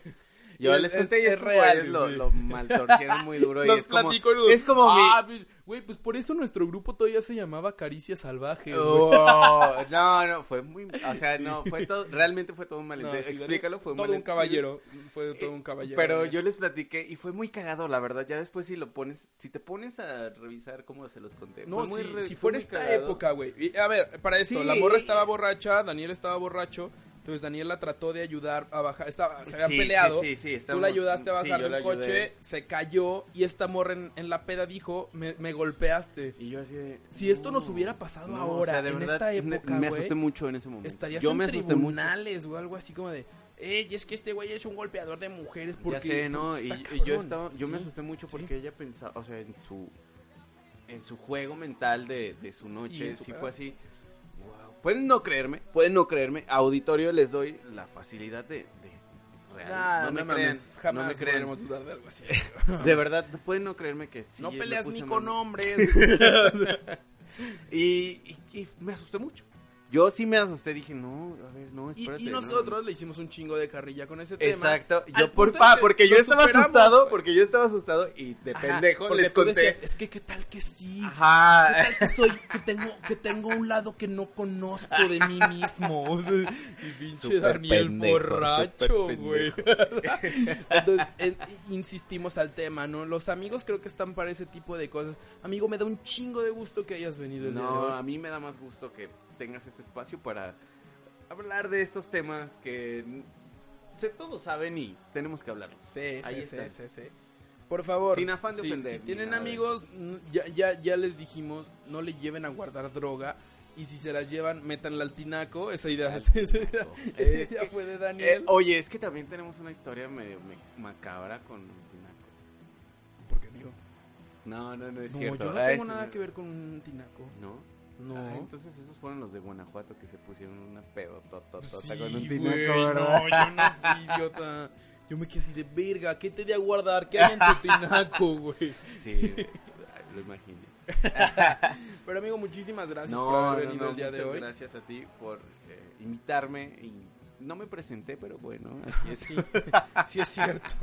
[laughs] yo es- les es- conté y es real, lo, sí. lo maltorcieron muy duro y Nos es como, es como ah, pues, güey, pues por eso nuestro grupo todavía se llamaba Caricia Salvaje. mi... Oh, [laughs] no, no, fue muy, o sea, no, fue todo, realmente fue todo un malentendido, explícalo, fue un todo un malentendido. caballero, fue todo un caballero. Pero yo les platiqué y fue muy cagado, la verdad. Ya después si lo pones, si te pones a revisar cómo se los conté. No, fue muy si, re- si fue fuera muy esta cagado. época, güey. A ver, para esto, Sí. la morra estaba borracha, Daniel estaba borracho. Entonces Daniel la trató de ayudar a bajar. Estaba, se habían Sí, peleado. sí, sí, sí, Tú estamos- la ayudaste a bajar del coche, se cayó y esta morra en, en la peda dijo, me, me golpeaste. Y yo así de, Si esto no, nos hubiera pasado no, ahora, o sea, de en verdad, esta me- época, Me güey, asusté mucho en ese momento. Estarías yo en me tribunales o algo así como de, eh, es que este güey es un golpeador de mujeres porque... ya sé, ¿no? Y, yo cabrón". estaba, yo me asusté mucho porque ella pensaba, o sea, en su, en su juego mental de, de su noche, su sí fue así. Pueden no creerme, pueden no creerme. Auditorio les doy la facilidad de, de real. Nah, no me no crean, mames, jamás no me crean. dudar de algo así. [laughs] De verdad, pueden no creerme que sí. no peleas ni con hombres. [laughs] Y, y- y me asusté mucho. Yo sí me asusté, dije, no, a ver, no, Y, espérate. y no, nosotros le hicimos un chingo de carrilla con ese tema. Exacto. Yo por pa, que porque yo estaba asustado, porque yo estaba asustado y de Ajá, pendejo les tú conté. decías, es que qué tal que sí. ¿Qué tal que soy, que tengo, que tengo un lado que no conozco de mí mismo? O [laughs] sea, y pinche Súper Daniel pendejo, borracho, güey. [laughs] Entonces, en- insistimos al tema, ¿no? Los amigos creo que están para ese tipo de cosas. Amigo, me da un chingo de gusto que hayas venido el día de No, hoy. a mí me da más gusto que tengas este espacio para hablar de estos temas que se, todos saben y tenemos que hablarlos. Sí, Ahí sí, sí, está. sí, sí. Por favor, Sin afán de si- ofender si tienen nada amigos, ya, ya, ya les dijimos, no le lleven a guardar droga. Y si se las llevan, métanla al tinaco. Esa idea, [laughs] esa idea- [laughs] Es idea que- fue de Eh, Daniel. oye, es que también tenemos una historia medio me- macabra con Tinaco. Porque digo, No, no, no es no, cierto. yo no Ah, tengo nada no. que ver con un tinaco. ¿No? No. Ah, entonces esos fueron los de Guanajuato que se pusieron una pedototota Sí, con un tinaco, no, ¿verdad? yo no fui idiota. Yo me quedé así de verga, ¿qué te de a guardar? ¿Qué hay en tu tinaco, güey? Sí, [laughs] lo imaginé. [laughs] Pero amigo, muchísimas gracias por No, haber no, venido no, el día de hoy. gracias a ti por eh, invitarme y no me presenté, pero bueno, [laughs] aquí es. Sí, sí es cierto.